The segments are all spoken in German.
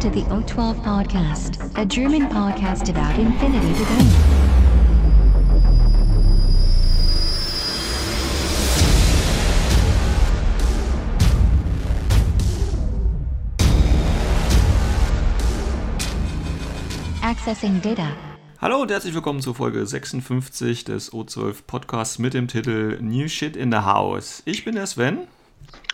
Welcome to the O12 Podcast, a German podcast about infinity debate. Accessing data. Hallo und herzlich willkommen zur Folge 56 des O12 Podcasts mit dem Titel New Shit in the House. Ich bin der Sven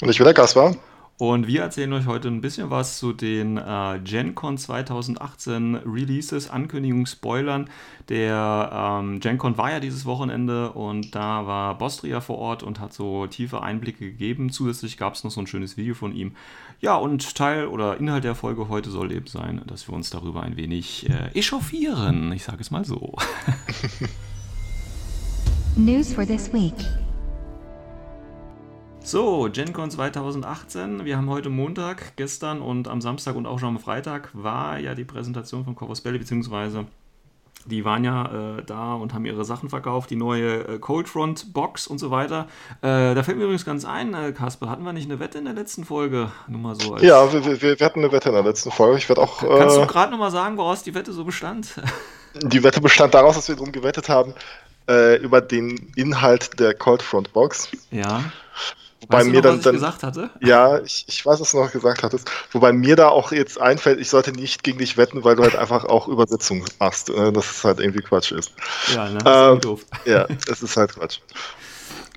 Und ich bin der Kaspar. Und wir erzählen euch heute ein bisschen was zu den äh, GenCon 2018 Releases, Ankündigungen, Spoilern. Der ähm, GenCon war ja dieses Wochenende und da war Bostria vor Ort und hat so tiefe Einblicke gegeben. Zusätzlich gab es noch so ein schönes Video von ihm. Ja, und Teil oder Inhalt der Folge heute soll eben sein, dass wir uns darüber ein wenig äh, echauffieren. Ich sage es mal so. News for this week. So, GenCon 2018. Wir haben heute Montag, gestern und am Samstag und auch schon am Freitag war ja die Präsentation von Corvus Belli, beziehungsweise die waren ja äh, da und haben ihre Sachen verkauft, die neue äh, Cold Front Box und so weiter. Äh, da fällt mir übrigens ganz ein, äh, Kasper, hatten wir nicht eine Wette in der letzten Folge? Nur mal so als Ja, wir, wir, wir hatten eine Wette in der letzten Folge. Ich werde auch. Kannst du Äh, gerade nochmal sagen, woraus die Wette so bestand? die Wette bestand daraus, dass wir darum gewettet haben, äh, über den Inhalt der Cold Front Box. ja. Wobei weißt du mir noch, dann, was ich dann gesagt hatte? ja, ich, ich weiß, was du noch gesagt hattest. Wobei mir da auch jetzt einfällt, ich sollte nicht gegen dich wetten, weil du halt einfach auch Übersetzung machst. Äh, dass es halt irgendwie Quatsch ist. Ja, ne? Ähm, Das ist doof. Ja, es ist halt Quatsch.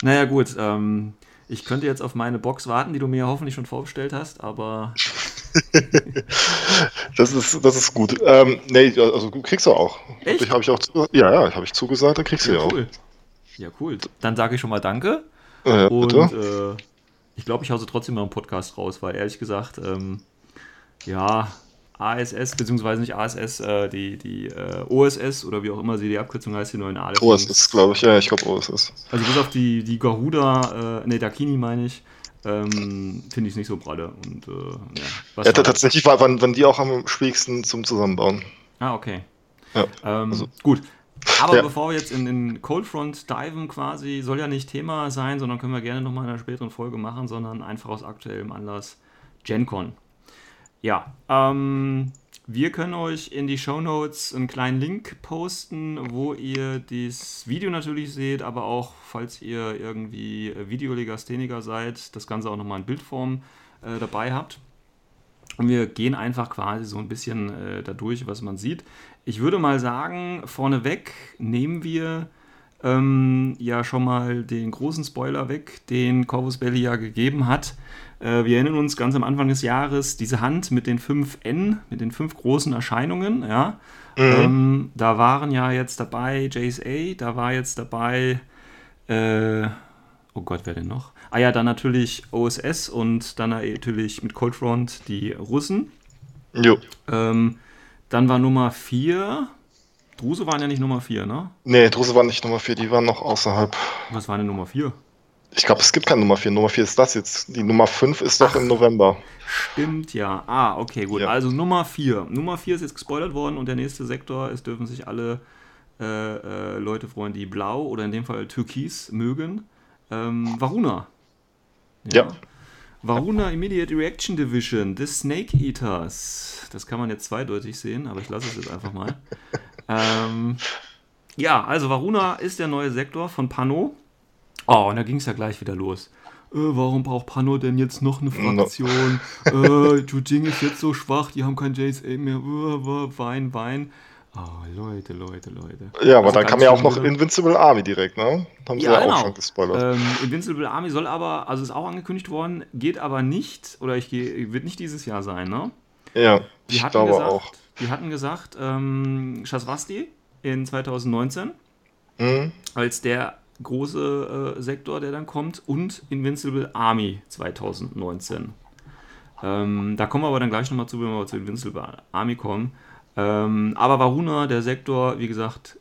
Naja, gut. Ähm, ich könnte jetzt auf meine Box warten, die du mir hoffentlich schon vorbestellt hast, aber Das ist, das ist gut. Ähm, nee, also kriegst du auch. Echt? Ich, hab ich auch zu, ja, ja, habe ich zugesagt, dann kriegst du ja, ja, auch. cool. Ja, cool. Dann sage ich schon mal Danke. Äh, Und äh, ich glaube, ich hause trotzdem mal einen Podcast raus, weil ehrlich gesagt, ähm, ja, ASS, beziehungsweise nicht ASS, äh, die, die äh, OSS oder wie auch immer sie die Abkürzung heißt, die neuen Aleph. OSS, glaube ich. Ja, ich glaube OSS. Also bis auf die, die Garuda, äh, ne, Dakini meine ich, ähm, finde ich es nicht so pralle. Und, äh, ja, Ja, tatsächlich war, waren, waren die auch am schwierigsten zum Zusammenbauen. Ah, okay. Ja, Ähm, also- gut. Aber Ja. bevor wir jetzt in den Cold Front diven quasi, soll ja nicht Thema sein, sondern können wir gerne nochmal in einer späteren Folge machen, sondern einfach aus aktuellem Anlass GenCon. Ja, ähm, wir können euch in die Show Notes einen kleinen Link posten, wo ihr das Video natürlich seht, aber auch, falls ihr irgendwie Videolegastheniker seid, das Ganze auch nochmal in Bildform äh, dabei habt. Und wir gehen einfach quasi so ein bisschen äh, dadurch, was man sieht. Ich würde mal sagen, vorneweg nehmen wir ähm, ja schon mal den großen Spoiler weg, den Corvus Belli ja gegeben hat. Äh, wir erinnern uns ganz am Anfang des Jahres, diese Hand mit den fünf N, mit den fünf großen Erscheinungen, ja. Ähm, da waren ja jetzt dabei JSA, da war jetzt dabei, äh, oh Gott, wer denn noch? Ah ja, dann natürlich OSS und dann natürlich mit Cold Front die Russen. Jo. Ähm, dann war Nummer 4. Druse waren ja nicht Nummer 4, ne? Nee, Druse war nicht Nummer 4, die waren noch außerhalb. Was war denn Nummer 4? Ich glaube, es gibt keine Nummer 4. Nummer 4 ist das jetzt. Die Nummer 5 ist doch im November. Stimmt, ja. Ah, okay, gut. Ja. Also Nummer 4. Nummer 4 ist jetzt gespoilert worden und der nächste Sektor, es dürfen sich alle äh, äh, Leute freuen, die blau oder in dem Fall türkis mögen. Ähm, Varuna. Ja. Varuna Immediate Reaction Division des Snake Eaters. Das kann man jetzt zweideutig sehen, aber ich lasse es jetzt einfach mal. ähm, ja, also Varuna ist der neue Sektor von Pano. Oh, und da ging es ja gleich wieder los. Äh, warum braucht Pano denn jetzt noch eine Fraktion? äh, Jujing ist jetzt so schwach, die haben kein JSA mehr. Äh, äh, Wein, Wein. Oh, Leute, Leute, Leute. Ja, aber Also dann kam ja auch noch Invincible Army direkt, ne? Haben sie Ja, ja, genau. auch schon gespoilert. Ähm, Invincible Army soll aber, also ist auch angekündigt worden, geht aber nicht, oder ich gehe, wird nicht dieses Jahr sein, ne? ja, Die ich hatten glaube gesagt, auch. Die hatten gesagt, ähm, Shaswasti in 2019 Mhm. als der große äh, Sektor, der dann kommt, und Invincible Army 2019. Ähm, da kommen wir aber dann gleich nochmal zu, wenn wir zu Invincible Army kommen. Ähm, aber Varuna, der Sektor, wie gesagt,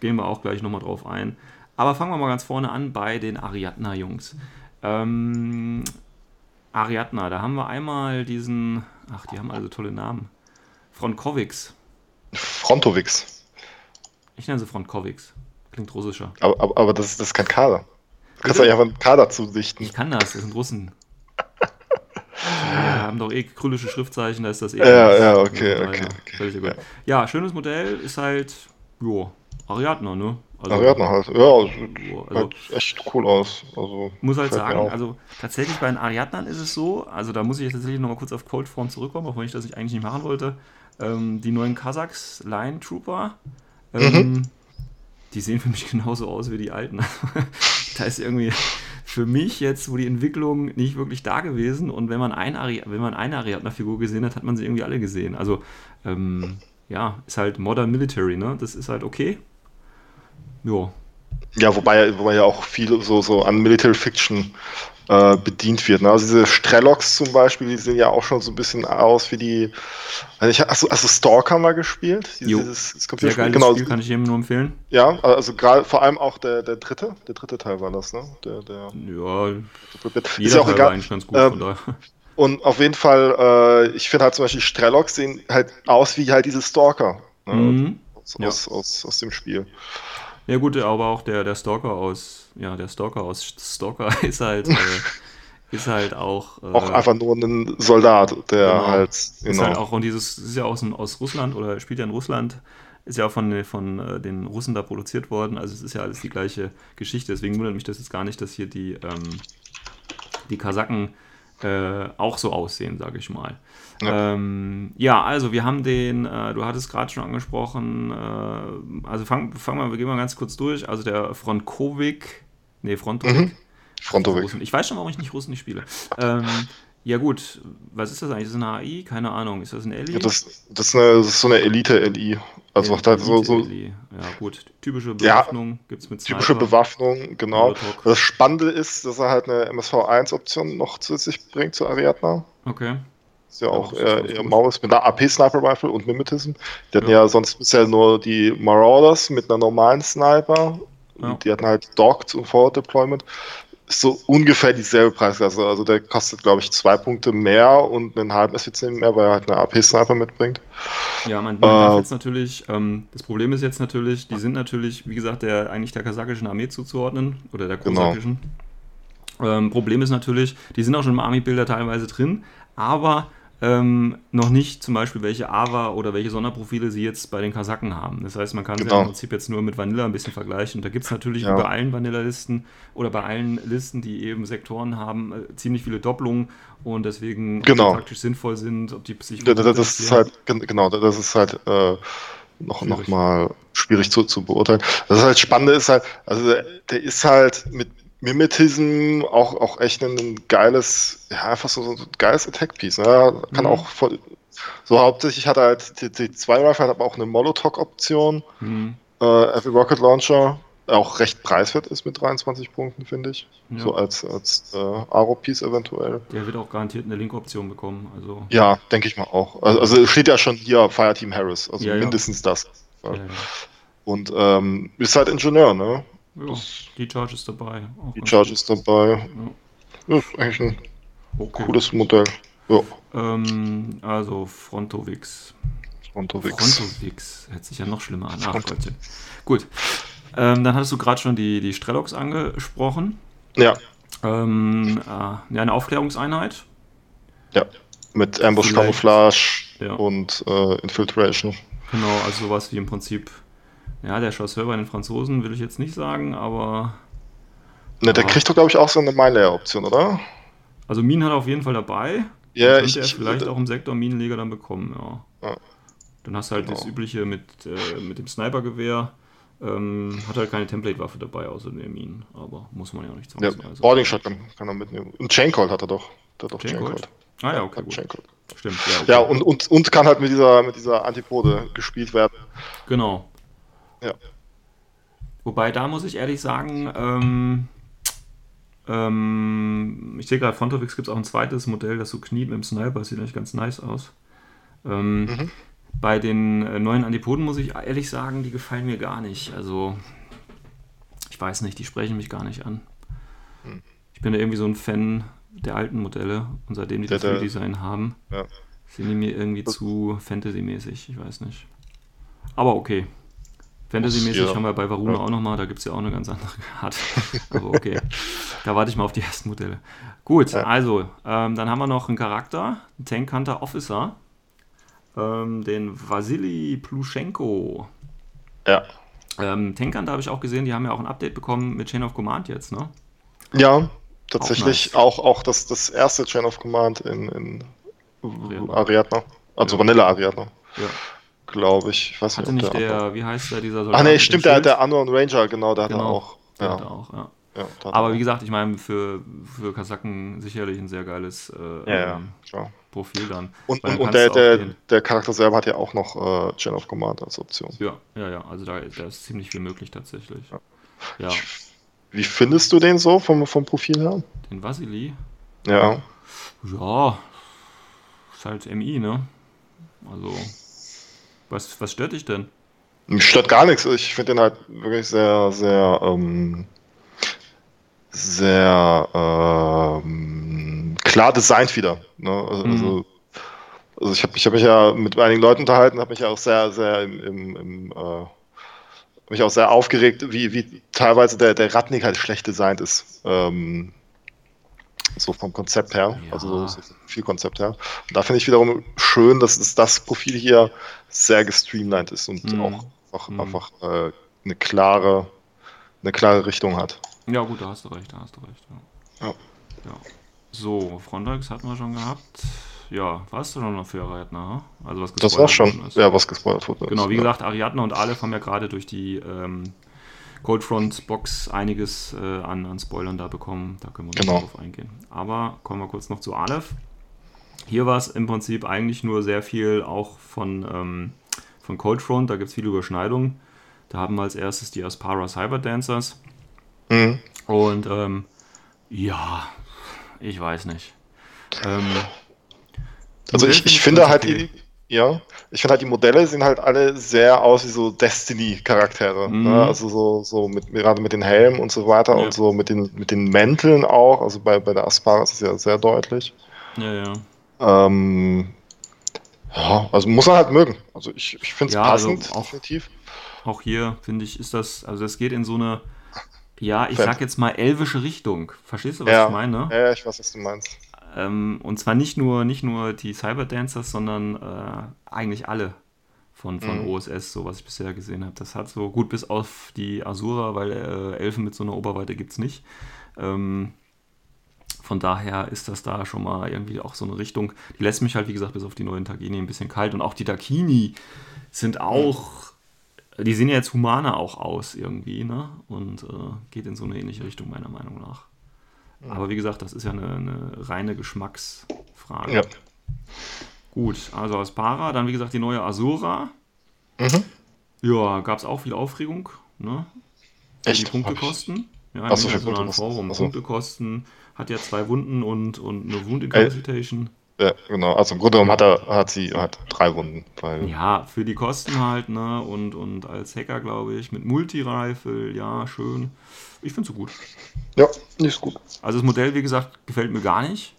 gehen wir auch gleich nochmal drauf ein. Aber fangen wir mal ganz vorne an bei den Ariadna-Jungs. Ähm, Ariadna, da haben wir einmal diesen, ach, die haben also tolle Namen. Frontkovics. Frontovix. Ich nenne sie Frontkovics. Klingt russischer. Aber, aber, aber das, ist- das ist kein Kader. Du kannst ja einfach einen Kader zusichten. Ich kann das, das sind Russen. Wir haben doch eh krüllische Schriftzeichen, da ist das eh. Ja, ja, okay, Ja, okay, ja, okay. Ja, schönes Modell ist halt, jo, Ariadne, ne? Also, Ariadne halt. Ja, jo, sieht also halt echt cool aus. Also, muss halt sagen, also tatsächlich bei den Ariadnern ist es so, also da muss ich jetzt tatsächlich nochmal kurz auf Cold Front zurückkommen, auch wenn ich das nicht, eigentlich nicht machen wollte. Ähm, die neuen Kasachs Line Trooper, ähm, Mhm. die sehen für mich genauso aus wie die alten. da ist irgendwie für mich jetzt, wo die Entwicklung nicht wirklich da gewesen und wenn man, ein Ari wenn man eine Ariadner-Figur gesehen hat, hat man sie irgendwie alle gesehen. Also, ähm, ja, ist halt Modern Military, ne? Das ist halt okay. Jo, Ja, wobei, wobei ja auch viel so, so an Military Fiction äh, bedient wird. Ne? Also diese Strelocks zum Beispiel, die sehen ja auch schon so ein bisschen aus wie die. Also ich, achso, also Stalker mal gespielt. Jo. Dieses, dieses sehr Computerspiel. geiles Genau, Spiel, kann ich jedem nur empfehlen. ja, also gerade vor allem auch der, der dritte. Der dritte Teil war das, ne? Der, der, Ja, ist jeder ja auch Teil war egal. eigentlich ganz gut, Ähm, von daher. Und auf jeden Fall, äh, ich finde halt zum Beispiel Strelocks sehen halt aus wie halt diese Stalker. Ne? Mhm. Aus, Ja. aus, aus, aus dem Spiel. Ja gut, aber auch der, der Stalker aus, ja, der Stalker aus Stalker ist halt, äh, ist halt auch, äh, Auch einfach nur ein Soldat, der Genau. halt. ist Genau. halt auch, und dieses, ist ja aus, aus Russland oder spielt ja in Russland, ist ja auch von, von äh, den Russen da produziert worden, also es ist ja alles die gleiche Geschichte, deswegen wundert mich das jetzt gar nicht, dass hier die, ähm, die Kasaken äh, auch so aussehen, sage ich mal. Ja. Ähm, ja, also wir haben den, äh, du hattest gerade schon angesprochen, äh, also fangen fang mal, wir gehen mal ganz kurz durch, also der Fronkovic, nee, Frontovic, Mhm. Frontovic. Ich weiß schon, warum ich nicht Russen nicht spiele. Ähm, ja gut, was ist das eigentlich? Ist das eine AI? Keine Ahnung. Ist das ein Eli? Ja, das, das, ist eine, das ist so eine Elite-LI. Also macht halt so, so Elite-Eli. Ja gut, typische Ja, Bewaffnung gibt es mit typische Sniper. Bewaffnung, genau. Das Spannende ist, dass er halt eine MSV1-Option noch zusätzlich bringt zu Ariadna. Okay. Ist ja Ja, auch eher gut. Maus mit einer AP-Sniper-Rifle und Mimetism. Die hatten Ja. ja. sonst bisher nur die Marauders mit einer normalen Sniper. Ja. Die hatten halt Docked und Forward Deployment. Ist so ungefähr dieselbe Preisklasse. Also der kostet, glaube ich, zwei Punkte mehr und einen halben SWC mehr, weil er halt eine AP-Sniper mitbringt. Ja, man, man darf Äh, jetzt natürlich, ähm, das Problem ist jetzt natürlich, die sind natürlich, wie gesagt, der eigentlich der kasachischen Armee zuzuordnen oder der Genau. kosakischen. Ähm, Problem ist natürlich, die sind auch schon im Army-Bilder teilweise drin, aber ähm, noch nicht zum Beispiel, welche AVA oder welche Sonderprofile sie jetzt bei den Kasaken haben. Das heißt, man kann sie Genau. ja im Prinzip jetzt nur mit Vanilla ein bisschen vergleichen. Und da gibt es natürlich Ja. bei allen Vanilla-Listen oder bei allen Listen, die eben Sektoren haben, äh, ziemlich viele Doppelungen und deswegen Genau. praktisch sinnvoll sind, ob die sich Ja, das, das ist halt, gen- genau, das ist halt äh, noch, Schwierig. noch mal schwierig zu, zu beurteilen. Das ist halt Spannende ist halt, also der ist halt mit Mimetism auch, auch echt ein, geiles, ja, einfach so, so ein geiles Attack-Piece. Ne? Kann Mhm. auch voll, so hauptsächlich hat er halt die, die zwei Rifle, hat aber auch eine Molotov-Option, Hm. äh, Heavy Rocket Launcher, der auch recht preiswert ist mit 23 Punkten, finde ich. Ja. So als, als äh, Aro-Piece eventuell. Der wird auch garantiert eine Link-Option bekommen. Also, Ja, denke ich mal auch. Also, also steht ja schon hier Fireteam Harris, also Ja, mindestens das. ja, ja. Und ähm, ist halt Ingenieur, ne? Ja, die Charge ist dabei. Auch Die ganz Charge gut. ist dabei. Ja, ist eigentlich ein Okay. cooles Modell. Ja, Ähm, also Frontovix. Frontovix. Frontovix. Hört sich ja noch schlimmer an. Ach, Gottchen. Gut. Ähm, dann hattest du gerade schon die, die Strelocks angesprochen. Ja, Ähm, äh, eine Aufklärungseinheit. ja. Mit Ambush Camouflage Ja. und äh, Infiltration. Genau, also sowas wie im Prinzip, ja, der Chasseur bei den Franzosen will ich jetzt nicht sagen, aber Ne, der Ja. kriegt doch, glaube ich, auch so eine Mine-Layer-Option, oder? also Minen hat er auf jeden Fall dabei. Ja, Könnte ich, er ich vielleicht auch im Sektor Minenleger dann bekommen, ja. Ja. Dann hast du halt das Genau. übliche mit, äh, mit dem Snipergewehr. Ähm, hat halt keine Template-Waffe dabei, außer der Minen, aber muss man ja auch nicht Ja, zwangsweise. Boarding Shotgun kann er mitnehmen. Und Chaincolt hat er doch. Der hat doch? Chaincolt. Ah ja, okay, Hat gut. Stimmt, ja. Okay. Ja, und, und, und kann halt mit dieser, mit dieser Antipode gespielt werden. Genau. Ja. Wobei, da muss ich ehrlich sagen, ähm, ähm, ich sehe gerade, Frontovix gibt es auch ein zweites Modell, das so kniet mit dem Sniper, sieht eigentlich ganz nice aus. Ähm, Mhm. Bei den äh, neuen Antipoden muss ich ehrlich sagen, die gefallen mir gar nicht. Also, ich weiß nicht, die sprechen mich gar nicht an. Hm. Ich bin da irgendwie so ein Fan der alten Modelle und seitdem die das Redesign haben, Ja. sind die mir irgendwie zu Fantasy-mäßig, ich weiß nicht. Aber okay. Fantasy-mäßig Ja. haben wir bei Varuna Ja. auch nochmal, da gibt es ja auch eine ganz andere Karte. Aber okay, da warte ich mal auf die ersten Modelle. Gut, Ja. also, ähm, dann haben wir noch einen Charakter, einen Tank Hunter Officer, ähm, den Vasili Pluschenko. Ja. Ähm, Tank Hunter habe ich auch gesehen, die haben ja auch ein Update bekommen mit Chain of Command jetzt, ne? Ja, tatsächlich Auch auch, nice. auch, das, das erste Chain of Command in, in Ariadne. Ariadne. Also Ja. Vanilla Ariadne, Ja. Glaube ich. ich weiß Hatte nicht, nicht ob der, wie heißt der, dieser Soldat nee, mit dem stimmt, der, Schild? der Unknown Ranger, genau, der Genau, auch. Der Ja, hatte auch, ja. ja, der Aber wie gesagt, ich meine, für, für Kasaken sicherlich ein sehr geiles äh, ja, ähm. Profil dann. Und, dann und der, der, den- der Charakter selber hat ja auch noch äh, Chain of Command als Option. Ja, ja, ja, also da, da ist ziemlich viel möglich tatsächlich. Ja, Wie findest du den so vom, vom Profil her? den Vasili, Ja. ja, ist halt MI, ne? Also, was, was stört dich denn? Mich stört gar nichts. Ich finde den halt wirklich sehr, sehr, ähm, sehr ähm, klar designt wieder. Ne? Also, Mhm. also, also ich habe ich hab mich ja mit einigen Leuten unterhalten, habe mich ja auch sehr, sehr im, im, im äh, mich auch sehr aufgeregt, wie, wie teilweise der, der Ratnik halt schlecht designt ist. Ähm, so vom Konzept her, Ja. also so, so viel Konzept her. Und da finde ich wiederum schön, dass es das Profil hier sehr gestreamlined ist und Mhm. auch einfach, Mhm. einfach äh, eine klare, eine klare Richtung hat. Ja, gut, da hast du recht, da hast du recht. Ja. Ja. ja. So, Frontex hatten wir schon gehabt. Ja, warst du schon noch für Ariadne? hm? Also was Das war schon, ist. ja, was gespoilert wurde. Genau, wie ja. gesagt, Ariadne und Aleph haben ja gerade durch die ähm, Coldfront Box einiges äh, an, an Spoilern da bekommen. Da können wir noch Genau. drauf eingehen. Aber kommen wir kurz noch zu Aleph. Hier war es im Prinzip eigentlich nur sehr viel auch von, ähm, von Coldfront. Da gibt es viele Überschneidungen. Da haben wir als erstes die Aspara Cyber Dancers. Mhm. Und ähm, ja, ich weiß nicht. Ähm, Also ich, finde ich finde halt, okay. ja, ich finde halt, die Modelle sehen halt alle sehr aus wie so Destiny-Charaktere. Mhm. Ne? Also so, so mit, gerade mit den Helmen und so weiter Ja. und so mit den, mit den Mänteln auch. Also bei, bei der Aspara ist es ja sehr deutlich. ja, ja. Ähm, ja, also muss man halt mögen. Also ich, ich finde es Ja, also passend, auch- definitiv. Auch hier finde ich, ist das, also das geht in so eine, ja, ich Fan- sag jetzt mal elvische Richtung. Verstehst du, was Ja. ich meine? Ja, ich weiß, was du meinst. Ähm, und zwar nicht nur, nicht nur die Cyberdancers, sondern äh, eigentlich alle von, von Mhm. OSS, so was ich bisher gesehen habe. Das hat so gut bis auf die Asura, weil äh, Elfen mit so einer Oberweite gibt es nicht. Ähm, von daher ist das da schon mal irgendwie auch so eine Richtung. Die lässt mich halt, wie gesagt, bis auf die neuen Tagini ein bisschen kalt. Und auch die Dakini sind auch, die sehen ja jetzt humaner auch aus irgendwie, ne? Und äh, geht in so eine ähnliche Richtung, meiner Meinung nach. Aber wie gesagt, das ist ja eine, eine reine Geschmacksfrage. Ja. Gut, also Aspara, dann wie gesagt die neue Asura. Mhm. Ja, gab es auch viel Aufregung, ne? Echt? Die Punktekosten. Ja, im für internationalen Punktekosten. Forum. Ach so. Punktekosten hat ja zwei Wunden und, und eine Wound Incapacitation. Ja, genau. Also im Grunde genommen hat, er, hat sie hat drei Wunden. Ja, für die Kosten halt, ne? Und, und als Hacker, glaube ich, mit Multi-Rifle, ja, schön. Ich finde es so gut. ja, nicht gut. Also das Modell, wie gesagt, gefällt mir gar nicht.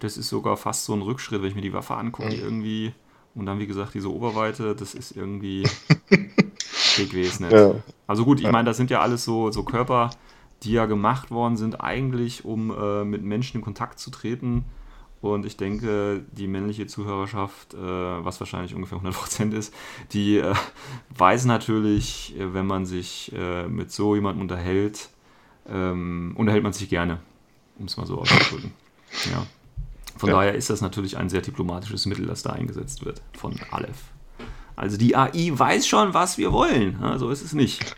Das ist sogar fast so ein Rückschritt, wenn ich mir die Waffe angucke Mhm. irgendwie. Und dann, wie gesagt, diese Oberweite, das ist irgendwie dick gewesen. Ja. Also gut, ich Ja. meine, das sind ja alles so, so Körper, die ja gemacht worden sind, eigentlich, um äh, mit Menschen in Kontakt zu treten. Und ich denke, die männliche Zuhörerschaft, äh, was wahrscheinlich ungefähr 100% ist, die äh, weiß natürlich, äh, wenn man sich äh, mit so jemandem unterhält, ähm, unterhält man sich gerne, um es mal so auszudrücken. Ja. Von Ja. daher ist das natürlich ein sehr diplomatisches Mittel, das da eingesetzt wird von Aleph. Also die AI weiß schon, was wir wollen. Ja, so ist es nicht.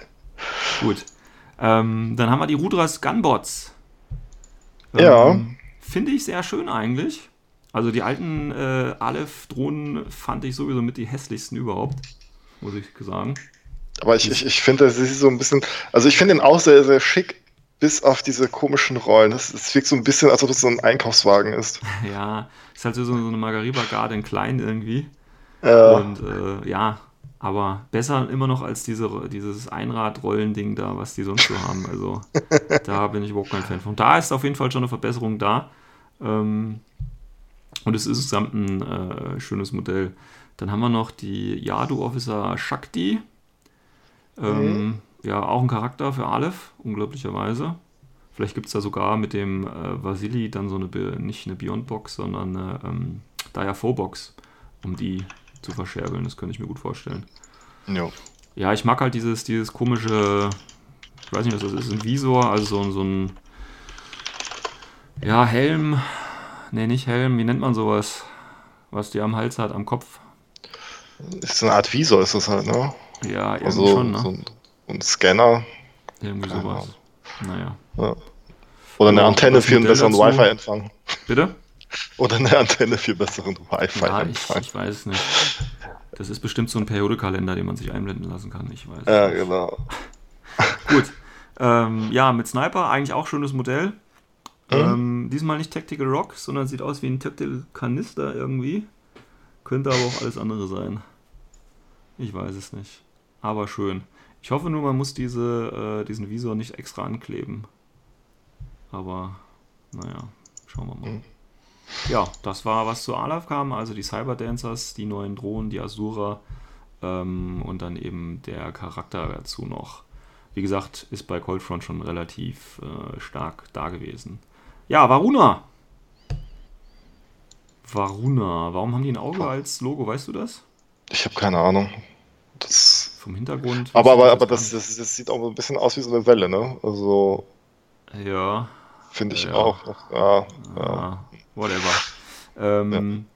Gut. Ähm, dann haben wir die Rudras Gunbots. Ja. Finde ich sehr schön eigentlich. Also die alten äh, Aleph-Drohnen fand ich sowieso mit die hässlichsten überhaupt, muss ich sagen. Aber ich, ich, ich finde, sie ist so ein bisschen, also ich finde ihn auch sehr, sehr schick, bis auf diese komischen Rollen. Es, es wirkt so ein bisschen, als ob es so ein Einkaufswagen ist. Ja, ist halt so, so eine Margariba-Garde in klein irgendwie. Äh, Und äh, ja, aber besser immer noch als diese, dieses Einrad-Rollen-Ding da, was die sonst so haben. Also da bin ich überhaupt kein Fan von. Da ist auf jeden Fall schon eine Verbesserung da. Ähm, Und es ist insgesamt ein äh, schönes Modell. Dann haben wir noch die Yadu Officer Shakti. Ähm, mhm. Ja, auch ein Charakter für Aleph, unglaublicherweise. Vielleicht gibt es da sogar mit dem äh, Vasili dann so eine, nicht eine Beyond-Box, sondern eine ähm, Diapho-Box, um die zu verscherbeln. Das könnte ich mir gut vorstellen. Ja. Ja, ich mag halt dieses, dieses komische, ich weiß nicht, was das ist, ein Visor, also so, so ein, ja, Helm, ne, nicht Helm, wie nennt man sowas, was die am Hals hat, am Kopf. Ist so eine Art Visor, ist das halt, ne? Ja, irgendwie also, schon, ne? So ein, ein Scanner. Irgendwie sowas. Naja. Ja. Oder eine Antenne für einen besseren Wi-Fi-Empfang. Bitte? Oder eine Antenne für besseren Wi-Fi-Empfang. Ja, ich, ich weiß es nicht. Das ist bestimmt so ein Periodekalender, den man sich einblenden lassen kann. Ich weiß. Ja, genau. Gut. Ähm, ja, mit Sniper eigentlich auch schönes Modell. Mhm. Ähm, diesmal nicht Tactical Rock, sondern sieht aus wie ein Tactical Kanister irgendwie. Könnte aber auch alles andere sein. Ich weiß es nicht. Aber schön. Ich hoffe nur, man muss diese, äh, diesen Visor nicht extra ankleben. Aber, naja, schauen wir mal. Mhm. Ja, das war, was zu Alaf kam, also die Cyberdancers, die neuen Drohnen, die Asura ähm, und dann eben der Charakter dazu noch. Wie gesagt, ist bei Coldfront schon relativ äh, stark da gewesen. Ja, Varuna. Varuna. Warum haben die ein Auge als Logo, weißt du das? Ich habe keine Ahnung. Das Vom Hintergrund. Aber, aber, aber das, das, das, sieht auch ein bisschen aus wie so eine Welle, ne? Also. Ja. Finde ich ja. auch. Ja, ja. Whatever. Ähm,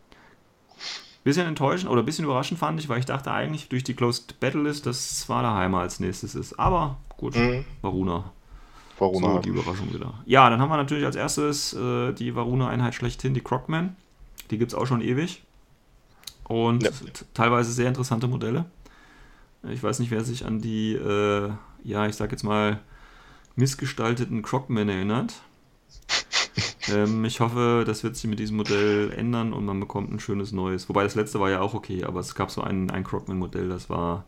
Bisschen enttäuschend oder ein bisschen überraschend fand ich, weil ich dachte eigentlich durch die Closed Battle List, dass Svalaheimer als nächstes ist. Aber gut, mhm. Varuna. Varuna. So, die Überraschung wieder. Ja, dann haben wir natürlich als erstes äh, die Varuna-Einheit schlechthin, die Crocman. Die gibt es auch schon ewig. Und ja. teilweise sehr interessante Modelle. Ich weiß nicht, wer sich an die, äh, ja, ich sag jetzt mal, missgestalteten Crocmen erinnert. ähm, ich hoffe, das wird sich mit diesem Modell ändern und man bekommt ein schönes neues. Wobei das letzte war ja auch okay, aber es gab so ein, ein Crocman-Modell, das war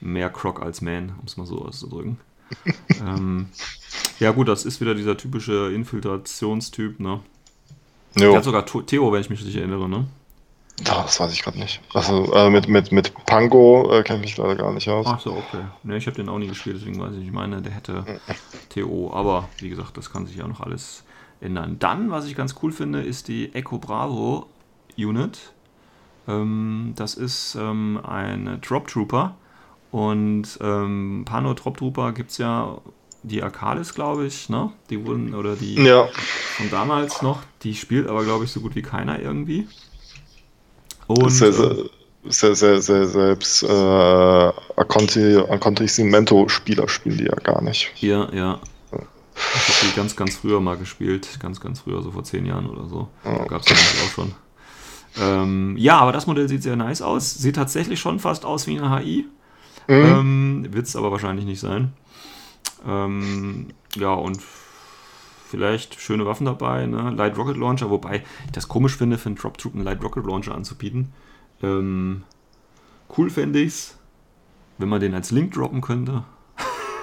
mehr Croc als Man, um es mal so auszudrücken. Ähm, ja, gut, das ist wieder dieser typische Infiltrationstyp, ne? Jo. Der hat sogar Theo, wenn ich mich richtig erinnere, ne? Das weiß ich gerade nicht. Also äh, mit, mit, mit Pango äh, kenne ich mich leider gar nicht aus. Ach so, okay. Ne, ich habe den auch nie gespielt, deswegen weiß ich nicht. Ich meine, der hätte TO, aber wie gesagt, das kann sich ja noch alles ändern. Dann, was ich ganz cool finde, ist die Echo Bravo Unit. Ähm, das ist ähm, ein Drop Trooper und ähm, Pano Drop Trooper gibt es ja die Akalis, glaube ich, ne? Die wurden, oder die ja. von damals noch, die spielt aber, glaube ich, so gut wie keiner irgendwie. Und, sehr, sehr, sehr, sehr, sehr selbst äh, Accomplishmento-Spieler spielen die ja gar nicht. Ja, ja. Ich habe die ganz, ganz früher mal gespielt. Ganz, ganz früher, so vor zehn Jahren oder so. Da gab es nämlich auch schon. Ähm, ja, aber das Modell sieht sehr nice aus. Sieht tatsächlich schon fast aus wie eine HI. Mhm. Ähm, Wird es aber wahrscheinlich nicht sein. Ähm, ja, und vielleicht schöne Waffen dabei, ne? Light Rocket Launcher, wobei ich das komisch finde, für einen Drop Troop einen Light Rocket Launcher anzubieten. Ähm, cool fände ich es, wenn man den als Link droppen könnte.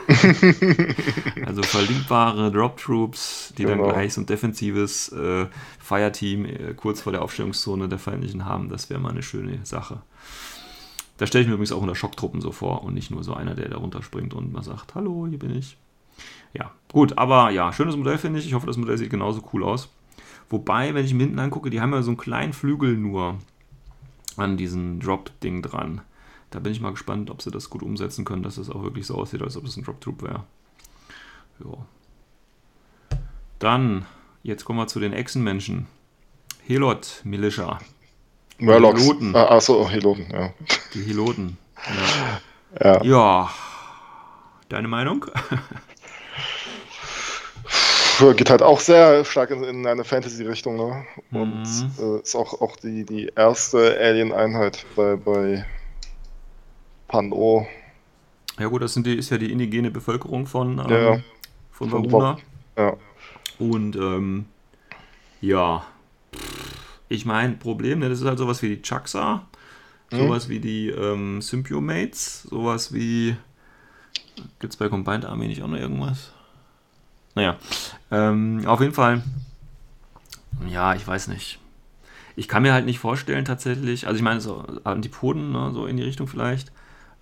also verlinkbare Drop Troops, die genau. dann gleich so ein defensives äh, Fireteam äh, kurz vor der Aufstellungszone der Feindlichen haben, das wäre mal eine schöne Sache. Da stelle ich mir übrigens auch unter Schocktruppen so vor und nicht nur so einer, der da runterspringt und mal sagt, hallo, hier bin ich. Ja, gut, aber ja, schönes Modell finde ich. Ich hoffe, das Modell sieht genauso cool aus. Wobei, wenn ich mir hinten angucke, die haben ja so einen kleinen Flügel nur an diesem Drop-Ding dran. Da bin ich mal gespannt, ob sie das gut umsetzen können, dass es das auch wirklich so aussieht, als ob es ein Drop-Troop wäre. Ja. Dann, jetzt kommen wir zu den Echsenmenschen. Helot Militia. Murlocs. Heloten. Ah, achso, Heloten, ja. Die Heloten. Ja. ja. ja. Deine Meinung? geht halt auch sehr stark in, in eine Fantasy-Richtung, ne? Und mhm. äh, ist auch, auch die, die erste Alien-Einheit bei, bei Pan-O. Ja gut, das sind die, ist ja die indigene Bevölkerung von, ähm, ja, von Varuna. Ja. Und ähm, ja, ich meine, Problem, ne, das ist halt sowas wie die Chaxa, mhm. sowas wie die ähm, Symbiomates, sowas wie. Gibt es bei Combined Army nicht auch noch irgendwas? Naja, ähm, auf jeden Fall, ja, ich weiß nicht. ich kann mir halt nicht vorstellen tatsächlich, also ich meine so Antipoden, ne, so in die Richtung vielleicht.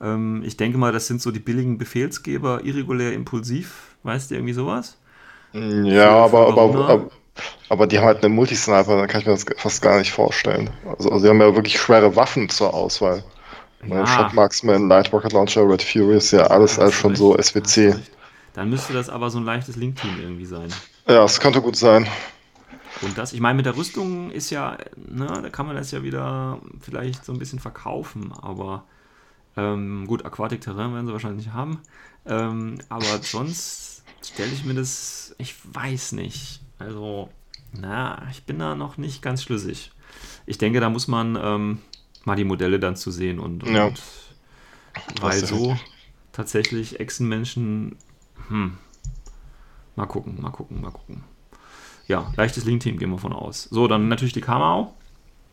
Ähm, ich denke mal, das sind so die billigen Befehlsgeber, irregulär, impulsiv, weißt du, irgendwie sowas? Ja, aber, aber, aber, aber, die haben halt eine Multisniper, da kann ich mir das fast gar nicht vorstellen. Also, also die haben ja wirklich schwere Waffen zur Auswahl. Ja. Shock Marksman, Light Rocket Launcher, Red Fury ist ja alles, alles schon recht, so SWC. Dann müsste das aber so ein leichtes Link-Team irgendwie sein. Ja, es könnte gut sein. Und das, ich meine, mit der Rüstung ist ja, ne, da kann man das ja wieder vielleicht so ein bisschen verkaufen, aber ähm, gut, Aquatic Terrain werden sie wahrscheinlich nicht haben. Ähm, aber sonst stelle ich mir das, ich weiß nicht. Also, na, ich bin da noch nicht ganz schlüssig. Ich denke, da muss man ähm, mal die Modelle dann zu sehen und, und ja. weil so tatsächlich Echsenmenschen, hm, mal gucken, mal gucken, mal gucken. Ja, leichtes Link-Team gehen wir von aus. So, dann natürlich die Kamau.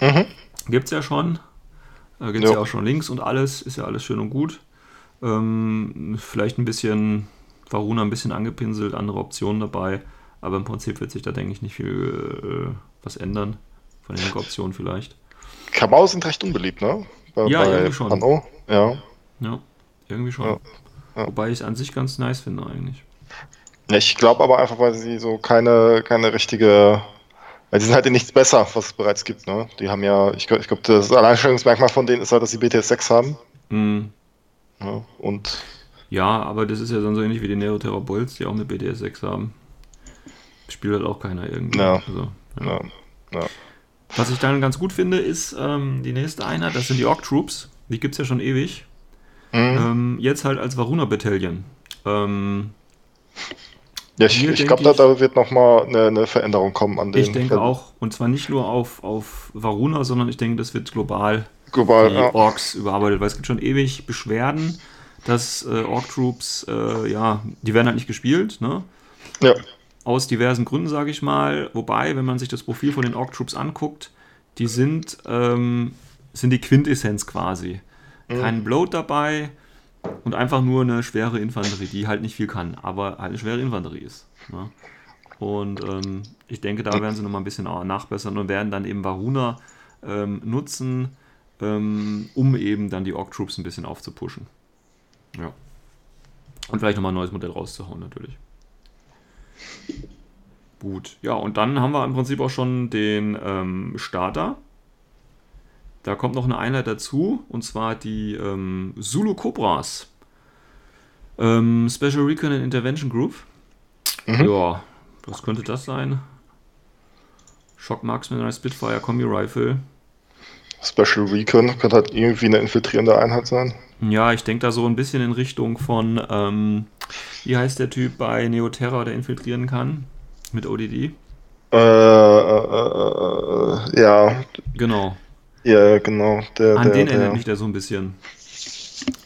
Mhm. Gibt es ja schon. Äh, Gibt es ja auch schon Links und alles. Ist ja alles schön und gut. Ähm, vielleicht ein bisschen Varuna ein bisschen angepinselt, andere Optionen dabei. Aber im Prinzip wird sich da, denke ich, nicht viel äh, was ändern. Von den Optionen vielleicht. Kamau sind recht unbeliebt, ne? Bei, ja, bei irgendwie schon. Anno. Ja. ja, irgendwie schon. Ja. Ja. Wobei ich es an sich ganz nice finde eigentlich. Ja, ich glaube aber einfach, weil sie so keine, keine richtige. Weil sie sind halt in nichts besser, was es bereits gibt, ne? Die haben ja, ich glaube, ich glaub, das Alleinstellungsmerkmal von denen ist halt, dass sie BTS 6 haben. Mhm. Ja, und. Ja, aber das ist ja dann so ähnlich wie die Neoterra Bulls, die auch eine BTS 6 haben. Spielt halt auch keiner irgendwie. Ja. Also, ja. ja. Was ich dann ganz gut finde, ist ähm, die nächste Einheit, das sind die Orc Troops. Die gibt es ja schon ewig. Mhm. Ähm, jetzt halt als Varuna Battalion. Ähm, ja, ich, ich glaube, da, da, wird nochmal eine, eine Veränderung kommen an den. Ich denke auch. Und zwar nicht nur auf, auf Varuna, sondern ich denke, das wird global, global die ja. Orks überarbeitet, weil es gibt schon ewig Beschwerden, dass äh, Ork-Troops, äh, ja, die werden halt nicht gespielt, ne? Ja. Aus diversen Gründen, sage ich mal. Wobei, wenn man sich das Profil von den Ork-Troops anguckt, die sind, ähm, sind die Quintessenz quasi. Mhm. Kein Bloat dabei, und einfach nur eine schwere Infanterie, die halt nicht viel kann, aber halt eine schwere Infanterie ist. Ne? Und ähm, ich denke, da werden sie nochmal ein bisschen nachbessern und werden dann eben Varuna ähm, nutzen, ähm, um eben dann die Orc Troops ein bisschen aufzupushen. Ja. Und vielleicht nochmal ein neues Modell rauszuhauen, natürlich. Gut, ja, und dann haben wir im Prinzip auch schon den ähm, Starter. Da kommt noch eine Einheit dazu, und zwar die ähm, Zulu Cobras. Ähm, Special Recon and Intervention Group. Mhm. Ja, was könnte das sein? Shock Marksman, Spitfire, Kombi Rifle. Special Recon könnte halt irgendwie eine infiltrierende Einheit sein. Ja, ich denke da so ein bisschen in Richtung von, ähm, wie heißt der Typ bei Neoterra, der infiltrieren kann? Mit ODD? Äh, äh, äh, ja. Genau. Ja, genau. Der, An der, den erinnert mich der so ein bisschen.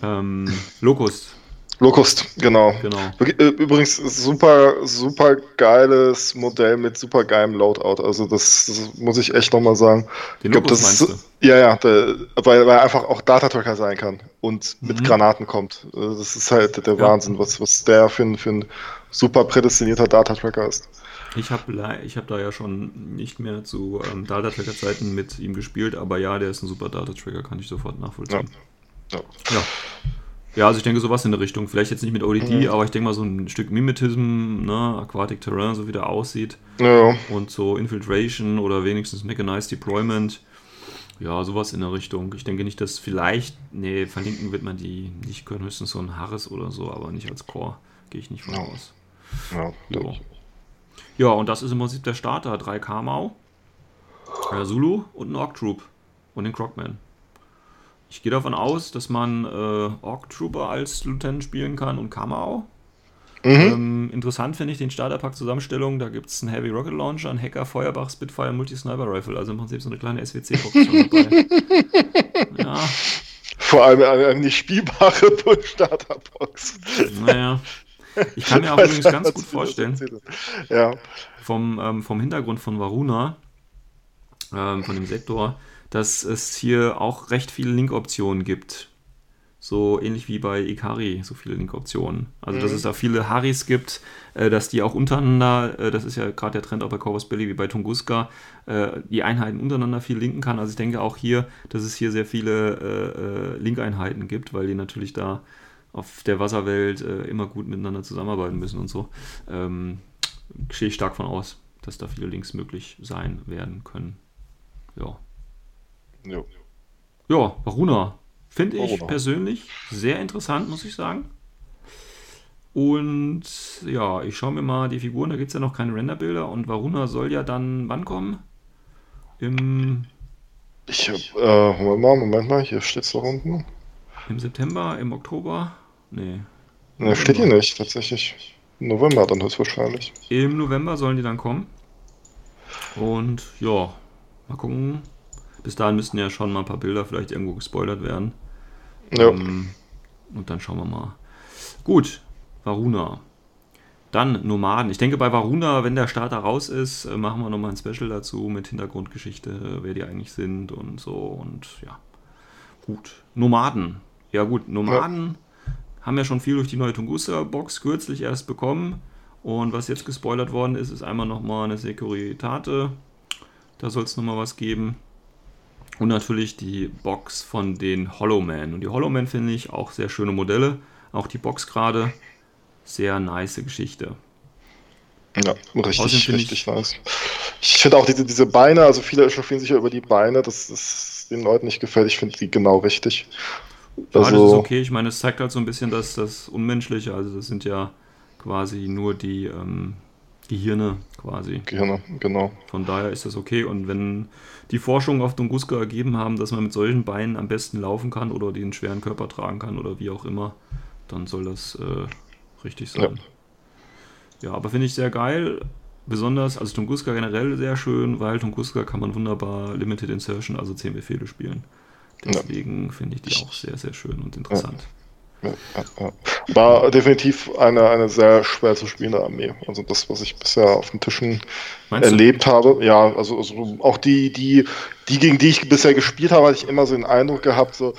Ähm, Locust. Locust, genau. genau. Äh, übrigens super, super geiles Modell mit super geilem Loadout. Also das, das muss ich echt nochmal sagen. Den ich glaub, das ist, Ja, ja, der, weil, weil er einfach auch Datatracker sein kann und mit mhm. Granaten kommt. Also das ist halt der ja. Wahnsinn, was, was der für ein, für ein super prädestinierter Datatracker ist. Ich habe ich hab da ja schon nicht mehr zu ähm, Data-Tracker-Zeiten mit ihm gespielt, aber ja, der ist ein super Data-Tracker, kann ich sofort nachvollziehen. Ja. ja. ja. Also ich denke sowas in der Richtung. Vielleicht jetzt nicht mit ODD, mhm. aber ich denke mal so ein Stück Mimetism, ne, Aquatic Terrain, so wie der aussieht. Ja. Und so Infiltration oder wenigstens Mechanized Deployment. Ja, sowas in der Richtung. Ich denke nicht, dass vielleicht, nee, verlinken wird man die nicht können, höchstens so ein Harris oder so, aber nicht als Core. Gehe ich nicht von ja. aus. Ja, so. Ja, und das ist im Prinzip der Starter. Drei Kamau, äh, Zulu und ein Orc Troop und den Crocman. Ich gehe davon aus, dass man äh, Orc Trooper als Lieutenant spielen kann und Kamau. Mhm. Ähm, interessant finde ich den Starterpack-Zusammenstellung. Da gibt es einen Heavy Rocket Launcher, einen Hacker, Feuerbach, Spitfire, Multi-Sniper Rifle. Also im Prinzip so eine kleine SWC-Box dabei. ja. Vor allem eine nicht spielbare Starterbox. Naja. Ich kann mir auch übrigens ganz gut vorstellen, ja. vom, ähm, vom Hintergrund von Varuna, ähm, von dem Sektor, dass es hier auch recht viele Link-Optionen gibt. so ähnlich wie bei Ikari, so viele Link-Optionen. Also, dass es da viele Haris gibt, äh, dass die auch untereinander, äh, das ist ja gerade der Trend auch bei Corvus Belly wie bei Tunguska, äh, die Einheiten untereinander viel linken kann. Also, ich denke auch hier, dass es hier sehr viele äh, äh, Link-Einheiten gibt, weil die natürlich da auf der Wasserwelt äh, immer gut miteinander zusammenarbeiten müssen und so. Ähm, Gehe ich stark von aus, dass da viele Links möglich sein werden können. Ja. Jo. Ja, Varuna. Finde ich persönlich sehr interessant, muss ich sagen. Und ja, ich schaue mir mal die Figuren, da gibt es ja noch keine Renderbilder und Varuna soll ja dann wann kommen? Im, Ich hab, äh, Moment mal, Moment mal, hier steht's da unten. Im September, im Oktober? Nee. Ne, steht hier nicht, tatsächlich. November dann höchstwahrscheinlich. Im November sollen die dann kommen. Und ja, mal gucken. Bis dahin müssten ja schon mal ein paar Bilder vielleicht irgendwo gespoilert werden. Ja. Ähm, und dann schauen wir mal. Gut, Varuna. Dann Nomaden. Ich denke, bei Varuna, wenn der Starter raus ist, äh, machen wir nochmal ein Special dazu mit Hintergrundgeschichte, wer die eigentlich sind und so. Und ja, gut. Nomaden. Ja, gut, Nomaden haben ja schon viel durch die neue Tunguska-Box kürzlich erst bekommen. Und was jetzt gespoilert worden ist, ist einmal nochmal eine Securitate. Da soll es nochmal was geben. Und natürlich die Box von den Hollowman. Und die Hollowman finde ich auch sehr schöne Modelle. Auch die Box gerade. Sehr nice Geschichte. Ja, richtig, finde ich- richtig nice. Ich finde auch diese, diese Beine, also viele echauffieren sich ja über die Beine, dass das den Leuten nicht gefällt. Ich finde die genau richtig. Ja, das ist Also, okay. Ich meine, es zeigt halt so ein bisschen das, das Unmenschliche. Also das sind ja quasi nur die ähm, Gehirne quasi. Gehirne, genau. Von daher ist das okay. Und wenn die Forschungen auf Tunguska ergeben haben, dass man mit solchen Beinen am besten laufen kann oder den schweren Körper tragen kann oder wie auch immer, dann soll das äh, richtig sein. Ja, aber finde ich sehr geil. Besonders, also Tunguska generell sehr schön, weil Tunguska kann man wunderbar Limited Insertion, also 10 Befehle spielen. Ja. Deswegen finde ich die auch sehr, sehr schön und interessant. Ja, ja, ja. War definitiv eine, eine sehr schwer zu spielende Armee. Also das, was ich bisher auf den Tischen Meinst du? erlebt habe. Ja, also, also auch die, die, die, gegen die ich bisher gespielt habe, hatte ich immer so den Eindruck gehabt, so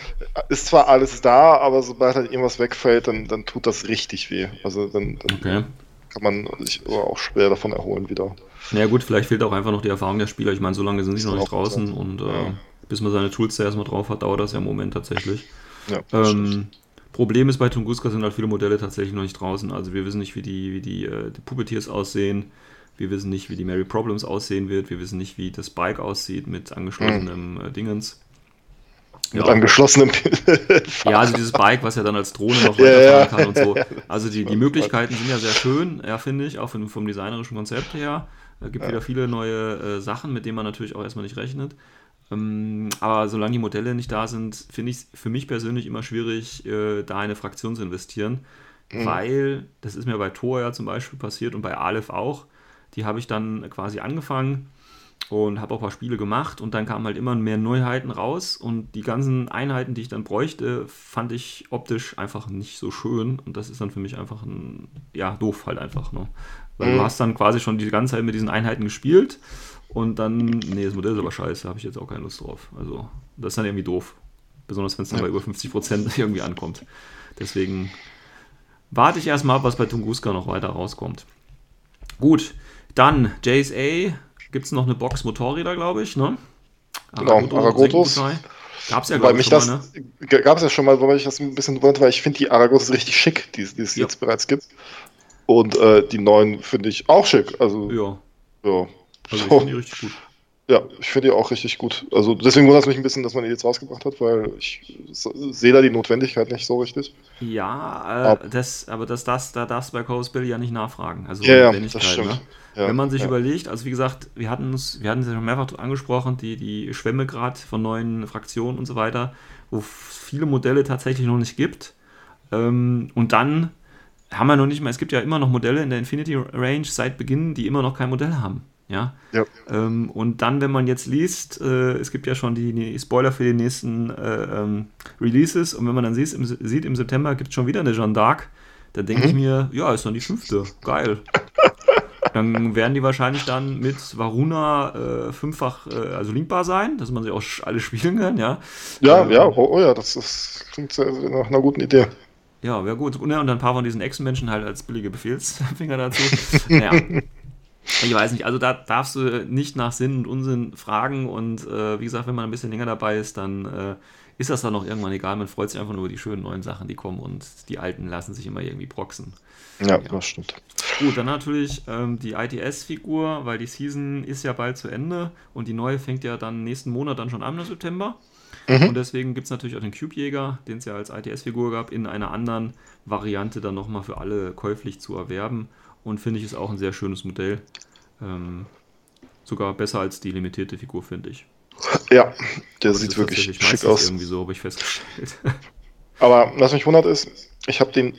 ist zwar alles da, aber sobald halt irgendwas wegfällt, dann, dann tut das richtig weh. Also dann, dann Okay. kann man sich auch schwer davon erholen wieder. Na ja, gut, vielleicht fehlt auch einfach noch die Erfahrung der Spieler. Ich meine, so lange sind sie noch nicht draußen interessant. und äh, Ja. bis man seine Tools da erstmal drauf hat, dauert das ja im Moment tatsächlich. Ja, das stimmt. Problem ist bei Tunguska sind halt viele Modelle tatsächlich noch nicht draußen. Also wir wissen nicht, wie die, wie die, äh, die Puppeteers aussehen. Wir wissen nicht, wie die Mary Problems aussehen wird. Wir wissen nicht, wie das Bike aussieht mit angeschlossenem äh, Dingens. Mit angeschlossenem Ja, also dieses Bike, was ja dann als Drohne noch Ja, weiterfahren ja. kann und so. Also die, die Möglichkeiten sind ja sehr schön, ja, finde ich, auch vom, vom designerischen Konzept her. Es gibt wieder viele neue äh, Sachen, mit denen man natürlich auch erstmal nicht rechnet. Ähm, aber solange die Modelle nicht da sind, finde ich es für mich persönlich immer schwierig, äh, da eine Fraktion zu investieren. Weil, das ist mir bei Thor ja zum Beispiel passiert und bei Aleph auch. Die habe ich dann quasi angefangen und habe auch ein paar Spiele gemacht und dann kamen halt immer mehr Neuheiten raus und die ganzen Einheiten, die ich dann bräuchte, fand ich optisch einfach nicht so schön und das ist dann für mich einfach ein, ja, doof halt einfach, ne? Weil Mhm. du hast dann quasi schon die ganze Zeit mit diesen Einheiten gespielt und dann, nee, das Modell ist aber scheiße, habe ich jetzt auch keine Lust drauf. Also, das ist dann irgendwie doof. Besonders wenn es dann Ja. bei über 50% irgendwie ankommt. Deswegen warte ich erstmal ab, was bei Tunguska noch weiter rauskommt. Gut, dann JSA. Gibt es noch eine Box Motorräder, glaube ich, ne? Genau, Aragotos. Gab es ja, glaube ich, schon das mal, ne? gab es ja schon mal, wobei ich das ein bisschen wundert, weil ich finde die Aragos richtig schick, die, die es Ja. jetzt bereits gibt. Und äh, die neuen finde ich auch schick. Also, Ja, ja. Also ich So. finde die richtig gut. Ja, ich finde die auch richtig gut. Also deswegen wundert es mich ein bisschen, dass man die jetzt rausgebracht hat, weil ich sehe da die Notwendigkeit nicht so richtig. Ja, äh, das, aber das, das, da darfst du bei Coast Bill ja nicht nachfragen. Also Ja, ja, Notwendigkeit, das stimmt. Ne? Ja, Wenn man sich ja. überlegt, also wie gesagt, wir hatten es, wir hatten es ja schon mehrfach angesprochen, die, die Schwämme gerade von neuen Fraktionen und so weiter, wo viele Modelle tatsächlich noch nicht gibt. Ähm, und dann haben wir noch nicht mal, es gibt ja immer noch Modelle in der Infinity Range seit Beginn, die immer noch kein Modell haben. Ja. Ja. Ähm, und dann, wenn man jetzt liest, äh, es gibt ja schon die, die Spoiler für die nächsten äh, ähm, Releases und wenn man dann sieht, im, sieht, im September gibt es schon wieder eine Jeanne d'Arc, dann denke Mhm. ich mir, ja, ist dann die fünfte. Geil. dann werden die wahrscheinlich dann mit Varuna äh, fünffach, äh, also linkbar sein, dass man sie auch alle spielen kann, ja. Ja, ähm, ja, oh, oh, ja, das, das klingt nach einer guten Idee. Ja, wäre gut. Und, und ein paar von diesen Echsenmenschen halt als billige Befehlsfinger dazu. naja. Ich weiß nicht, also da darfst du nicht nach Sinn und Unsinn fragen und äh, wie gesagt, wenn man ein bisschen länger dabei ist, dann äh, ist das dann auch irgendwann egal. Man freut sich einfach nur über die schönen neuen Sachen, die kommen und die alten lassen sich immer irgendwie proxen. Ja, ja. das stimmt. Gut, dann natürlich ähm, die ITS-Figur, weil die Season ist ja bald zu Ende und die neue fängt ja dann nächsten Monat dann schon an im September. Mhm. Und deswegen gibt es natürlich auch den Cube-Jäger, den es ja als ITS-Figur gab, in einer anderen Variante dann nochmal für alle käuflich zu erwerben. Und finde ich ist auch ein sehr schönes Modell. Ähm, sogar besser als die limitierte Figur, finde ich. Ja, der sieht wirklich schick aus. Irgendwie so habe ich festgestellt. Aber was mich wundert ist, ich habe den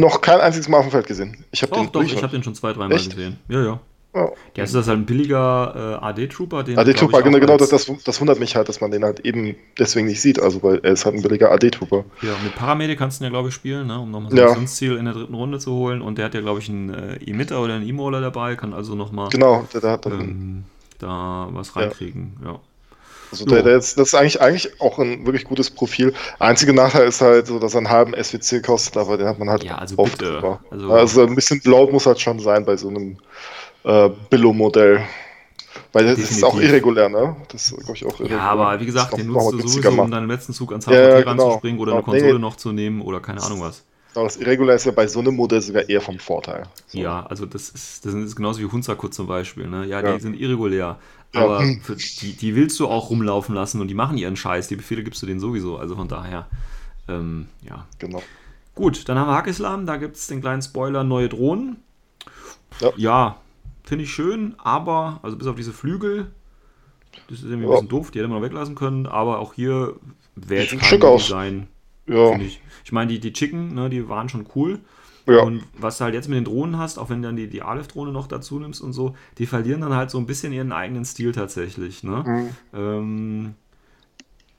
noch kein einziges Mal auf dem Feld gesehen. Ich habe den doch, ich habe den schon zwei, dreimal gesehen. Ja, ja. Oh. Ja, ist das halt ein billiger äh, AD-Trooper? AD-Trooper, genau, genau das, das, das, wundert mich halt, dass man den halt eben deswegen nicht sieht. Also, weil er ist halt ein billiger AD-Trooper. Ja, mit Paramedic kannst du ihn ja, glaube ich, spielen, ne? um nochmal so ein ja. Missionsziel in der dritten Runde zu holen. Und der hat ja, glaube ich, einen äh, Emitter oder einen E-Moller dabei, kann also nochmal genau, der, der ähm, da was reinkriegen. Ja. ja. Also der, der ist, das ist eigentlich, eigentlich auch ein wirklich gutes Profil. Einziger Nachteil ist halt so, dass er einen halben SWC kostet, aber den hat man halt ja, also oft. Bitte. Also, also ein bisschen laut muss halt schon sein bei so einem äh, Billo-Modell. Weil das Definitiv. ist auch irregulär, ne? Das glaube ich auch irregulär. Ja, aber wie gesagt, den nutzt du sowieso, um deinen letzten Zug ans HVT ja, genau. ranzuspringen oder eine Konsole nee. noch zu nehmen oder keine Ahnung was. Aber das Irregulär ist ja bei so einem Modell sogar eher vom Vorteil. So. Ja, also das ist, das ist genauso wie Hunzaku zum Beispiel. Ne? Ja, ja, die sind irregulär. Aber ja. für, die, die willst du auch rumlaufen lassen und die machen ihren Scheiß. Die Befehle gibst du denen sowieso. Also von daher, ähm, ja. Genau. Gut, dann haben wir Hakislam. Da gibt es den kleinen Spoiler: neue Drohnen. Ja, ja finde ich schön, aber, also bis auf diese Flügel, das ist irgendwie ein bisschen doof, die hätte man noch weglassen können. Aber auch hier wäre jetzt kein Design. Ja. Ich, ich meine, die, die Chicken, ne, die waren schon cool. Ja. Und was du halt jetzt mit den Drohnen hast, auch wenn du dann die, die Aleph-Drohne noch dazu nimmst und so, die verlieren dann halt so ein bisschen ihren eigenen Stil tatsächlich. Ne? Mhm. Ähm,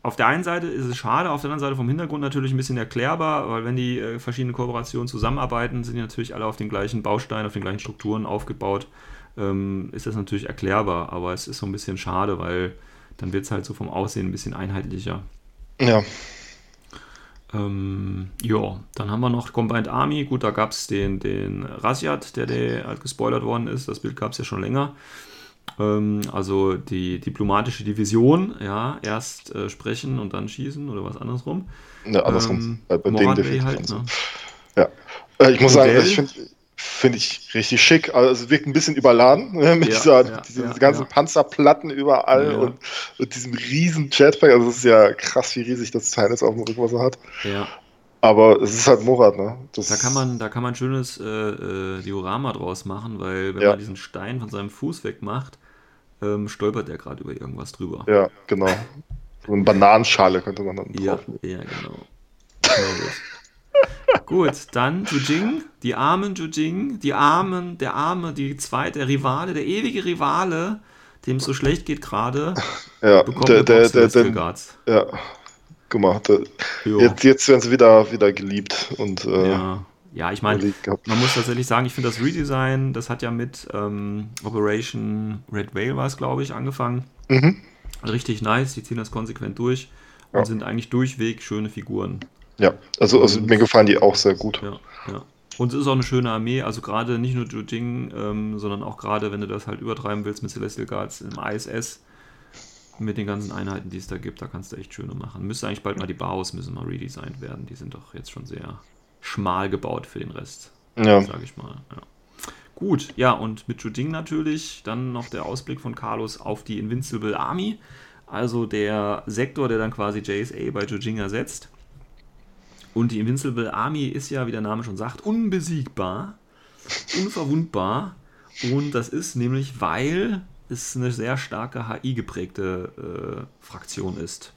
auf der einen Seite ist es schade, auf der anderen Seite vom Hintergrund natürlich ein bisschen erklärbar, weil wenn die äh, verschiedenen Kooperationen zusammenarbeiten, sind die natürlich alle auf den gleichen Bausteinen, auf den gleichen Strukturen aufgebaut. Ähm, ist das natürlich erklärbar, aber es ist so ein bisschen schade, weil dann wird es halt so vom Aussehen ein bisschen einheitlicher. Ja. Ähm, ja, dann haben wir noch Combined Army. Gut, da gab es den, den Rasiat, der, der halt gespoilert worden ist. Das Bild gab es ja schon länger. Ähm, also die diplomatische Division, ja, erst äh, sprechen und dann schießen oder was andersrum. Ja, andersrum. Ähm, bei, bei denen halt, ne? Ja. Äh, ich muss sagen, ich finde Finde ich richtig schick. Also es wirkt ein bisschen überladen ne, mit ja, dieser, ja, diesen ja, ganzen Panzerplatten überall und, und, diesem riesen Jetpack. Also es ist ja krass, wie riesig das Teil ist auf dem Rücken, was er hat. Ja. Aber es ist halt Morat, ne? Das da kann man, da kann man ein schönes äh, äh, Diorama draus machen, weil wenn man diesen Stein von seinem Fuß wegmacht, ähm, stolpert er gerade über irgendwas drüber. Ja, genau. So eine Bananenschale könnte man dann ja, drauf. Ja, genau. genau Gut, dann Jujing, die armen Jujing, die armen, der arme, die zweite Rivale, der ewige Rivale, dem es so schlecht geht gerade, ja, bekommt der, der, der, der, Ja, guck mal, der, jetzt, jetzt werden sie wieder, wieder geliebt und äh, ja. Ja, ich meine, man muss tatsächlich sagen, ich finde das Redesign, das hat ja mit ähm, Operation Red Whale war es, glaube ich, angefangen. Mhm. Richtig nice, die ziehen das konsequent durch und ja. sind eigentlich durchweg schöne Figuren. Ja, also, also mir gefallen die auch sehr gut. Ja, ja. Und es ist auch eine schöne Armee, also gerade nicht nur Jujing, ähm, sondern auch gerade, wenn du das halt übertreiben willst mit Celestial Guards im ISS, mit den ganzen Einheiten, die es da gibt, da kannst du echt schöne machen. Müsste eigentlich bald mal die Baus müssen mal redesigned werden. Die sind doch jetzt schon sehr schmal gebaut für den Rest. Ja. Sag ich mal. Ja. Gut, ja, und mit Jujing natürlich dann noch der Ausblick von Carlos auf die Invincible Army. Also der Sektor, der dann quasi JSA bei Jujing ersetzt. Und die Invincible Army ist ja, wie der Name schon sagt, unbesiegbar, unverwundbar. Und das ist nämlich, weil es eine sehr starke HI-geprägte äh, Fraktion ist.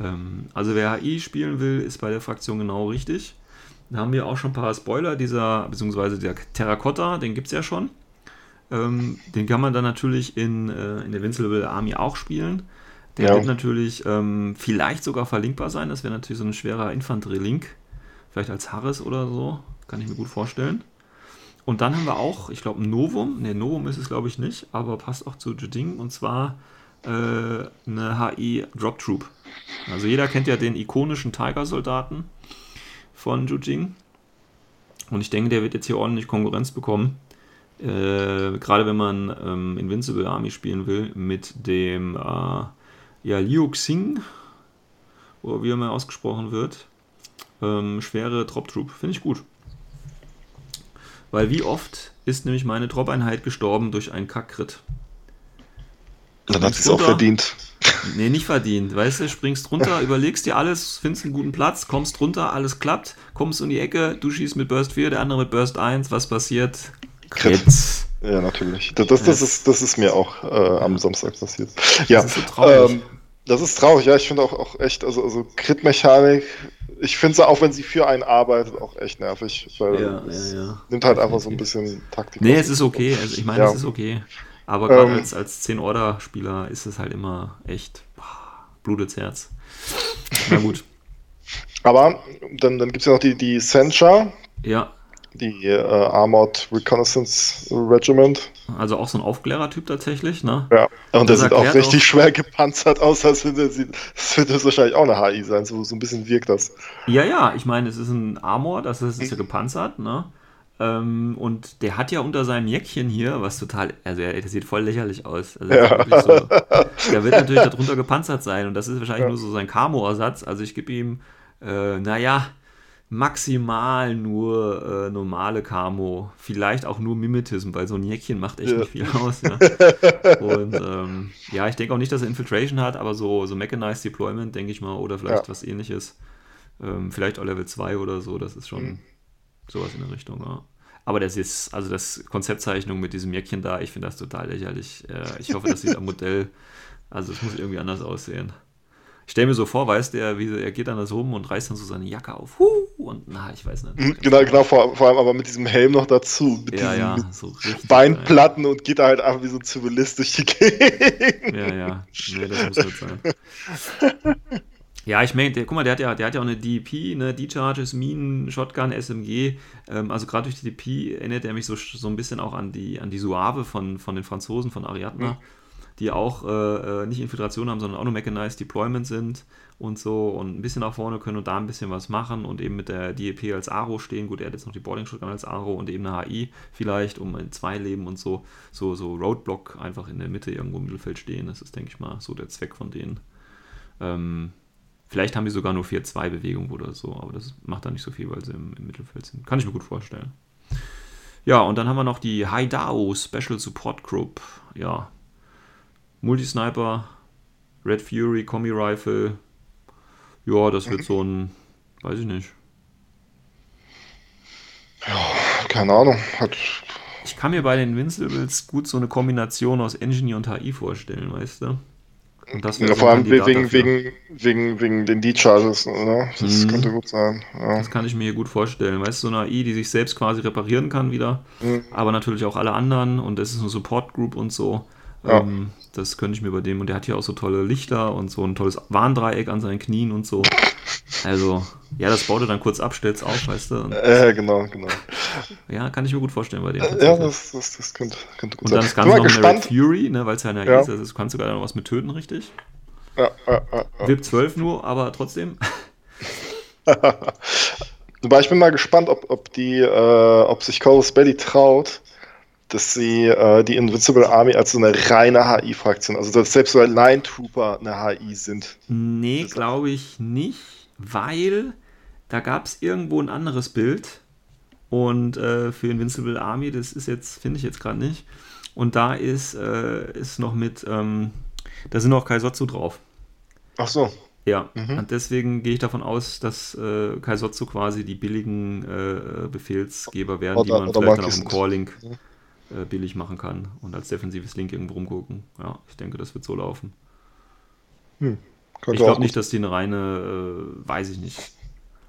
Ähm, also wer HI spielen will, ist bei der Fraktion genau richtig. Da haben wir auch schon ein paar Spoiler, dieser, beziehungsweise der Terracotta, den gibt es ja schon. Ähm, den kann man dann natürlich in, äh, in der Invincible Army auch spielen. Der ja. wird natürlich ähm, vielleicht sogar verlinkbar sein. Das wäre natürlich so ein schwerer Infanterie-Link. Vielleicht als Harris oder so. Kann ich mir gut vorstellen. und dann haben wir auch, ich glaube, ein Novum. Ne, Novum ist es, glaube ich, nicht, aber passt auch zu Juding. Und zwar äh, eine HI Drop Troop. Also jeder kennt ja den ikonischen Tiger-Soldaten von Jujing. Und ich denke, der wird jetzt hier ordentlich Konkurrenz bekommen. Äh, Gerade wenn man ähm, Invincible Army spielen will, mit dem äh, ja, Liu Xing, oder wie er mal ausgesprochen wird. Ähm, schwere Drop Troop. Finde ich gut. Weil wie oft ist nämlich meine Drop-Einheit gestorben durch einen Kack-Crit? Dann hat sie es auch verdient. Nee, nicht verdient. Weißt du, springst runter, überlegst dir alles, findest einen guten Platz, kommst runter, alles klappt, kommst um die Ecke, du schießt mit Burst 4, der andere mit Burst 1, was passiert? Crit. Ja, natürlich. Das, das, das, ist, das ist mir auch äh, am Samstag passiert. Ja, das ist so traurig. Ähm, das ist traurig, ja. Ich finde auch, auch echt, also, also Crit-Mechanik, ich finde sie auch, wenn sie für einen arbeitet, auch echt nervig. Weil ja, es ja, ja. nimmt halt einfach so ein bisschen Taktik. Nee, es ist okay. Also ich meine, es ist okay. Aber gerade ähm, als, als 10-Order-Spieler ist es halt immer echt blutet's Herz. Na gut. Aber dann, dann gibt es ja noch die, die Sencha. Ja. Die äh, Armored Reconnaissance Regiment. Also auch so ein Aufklärertyp tatsächlich, ne? Ja, und das der sieht auch richtig auch, schwer gepanzert aus, als würde das wird das wahrscheinlich auch eine HI sein, so, so ein bisschen wirkt das. Ja, ja, ich meine, es ist ein Armor, das ist, ist ja gepanzert, ne? Ähm, und der hat ja unter seinem Jäckchen hier, was total, also er, der sieht voll lächerlich aus. Also ja. so, der wird natürlich darunter gepanzert sein und das ist wahrscheinlich ja. nur so sein Camo-Ersatz. Also ich gebe ihm, äh, naja, maximal nur äh, normale Camo, vielleicht auch nur Mimetism, weil so ein Jäckchen macht echt ja. nicht viel aus. Ja. Und ähm, ja, ich denke auch nicht, dass er Infiltration hat, aber so, so Mechanized Deployment, denke ich mal, oder vielleicht ja. was ähnliches. Ähm, vielleicht auch Level 2 oder so, das ist schon. Mhm Sowas in der Richtung, ja. Aber das ist, also das Konzeptzeichnung mit diesem Jäckchen da, ich finde das total lächerlich. Äh, ich hoffe, das sieht am Modell, also es muss irgendwie anders aussehen. Ich stelle mir so vor, weißt du, wie er geht dann da so rum und reißt dann so seine Jacke auf. Huh, und na, ich weiß nicht. Mhm, genau, genau, vor, vor, allem aber mit diesem Helm noch dazu. Mit ja, ja, so Beinplatten ja. und geht da halt einfach wie so ein Zivilist durch die Gegend. Ja, ja. Nee, das muss nicht sein. Ja, ich meine, guck mal, der hat ja, der hat ja auch eine DEP, ne, D-Charges, Minen, Shotgun, SMG. Ähm, also gerade durch die DEP erinnert er mich so, so ein bisschen auch an die, an die Suave von, von den Franzosen, von Ariadna, mhm. die auch äh, äh, nicht Infiltration haben, sondern auch nur Mechanized Deployment sind und so und ein bisschen nach vorne können und da ein bisschen was machen und eben mit der DEP als Aro stehen. Gut, er hat jetzt noch die Boarding Shotgun als Aro und eben eine HI vielleicht, um in zwei Leben und so, so, so Roadblock einfach in der Mitte irgendwo im Mittelfeld stehen. Das ist, denke ich mal, so der Zweck von denen. Ähm, Vielleicht haben die sogar nur 4-2-Bewegung oder so, aber das macht dann nicht so viel, weil sie im, im, Mittelfeld sind. Kann ich mir gut vorstellen. Ja, und dann haben wir noch die Haidao Special Support Group. Ja. Multisniper, Red Fury, Kombi Rifle. Ja, das wird so ein, weiß ich nicht. Ja, keine Ahnung. Hat ich kann mir bei den Invincibles gut so eine Kombination aus Engineer und HI vorstellen, weißt du? ja, vor allem wegen, wegen, wegen, wegen den D-Charges, ne? Das mhm. könnte gut sein. Ja. Das kann ich mir hier gut vorstellen. Weißt du, so eine AI, die sich selbst quasi reparieren kann wieder, mhm. aber natürlich auch alle anderen und das ist eine Support Group und so. Ja. Ähm, das könnte ich mir bei dem. Und der hat hier auch so tolle Lichter und so ein tolles Warndreieck an seinen Knien und so. Also, ja, das baut er dann kurz ab, stellt's auf, weißt du. Äh, genau, genau. Ja, kann ich mir gut vorstellen bei dem. Äh, ja, das, das, das könnte, könnte gut sein. Und dann das Ganze noch gespannt. Red Fury, ne, weil es ja eine ja. ist. Also, du kannst sogar noch was mit töten, richtig? Ja, ja, ja. ja. VIP 12 nur, aber trotzdem. Wobei ich bin mal gespannt, ob, ob die, äh, ob sich Corvus Belly traut, dass sie äh, die Invincible Army als so eine reine HI-Fraktion, also dass selbst so Line Trooper eine HI sind. Nee, glaube ich nicht, weil da gab es irgendwo ein anderes Bild und äh, für Invincible Army, das ist jetzt, finde ich jetzt gerade nicht. Und da ist, äh, ist noch mit, ähm, da sind noch Kaisotsu drauf. Ach so. Ja, mhm. und deswegen gehe ich davon aus, dass äh, Kaisotsu quasi die billigen äh, Befehlsgeber werden, oder, die man vielleicht dann auch im Core-Link mhm äh, billig machen kann und als defensives Link irgendwo rumgucken. Ja, ich denke, das wird so laufen. Hm, ich glaube nicht, dass die eine reine, äh, weiß ich nicht.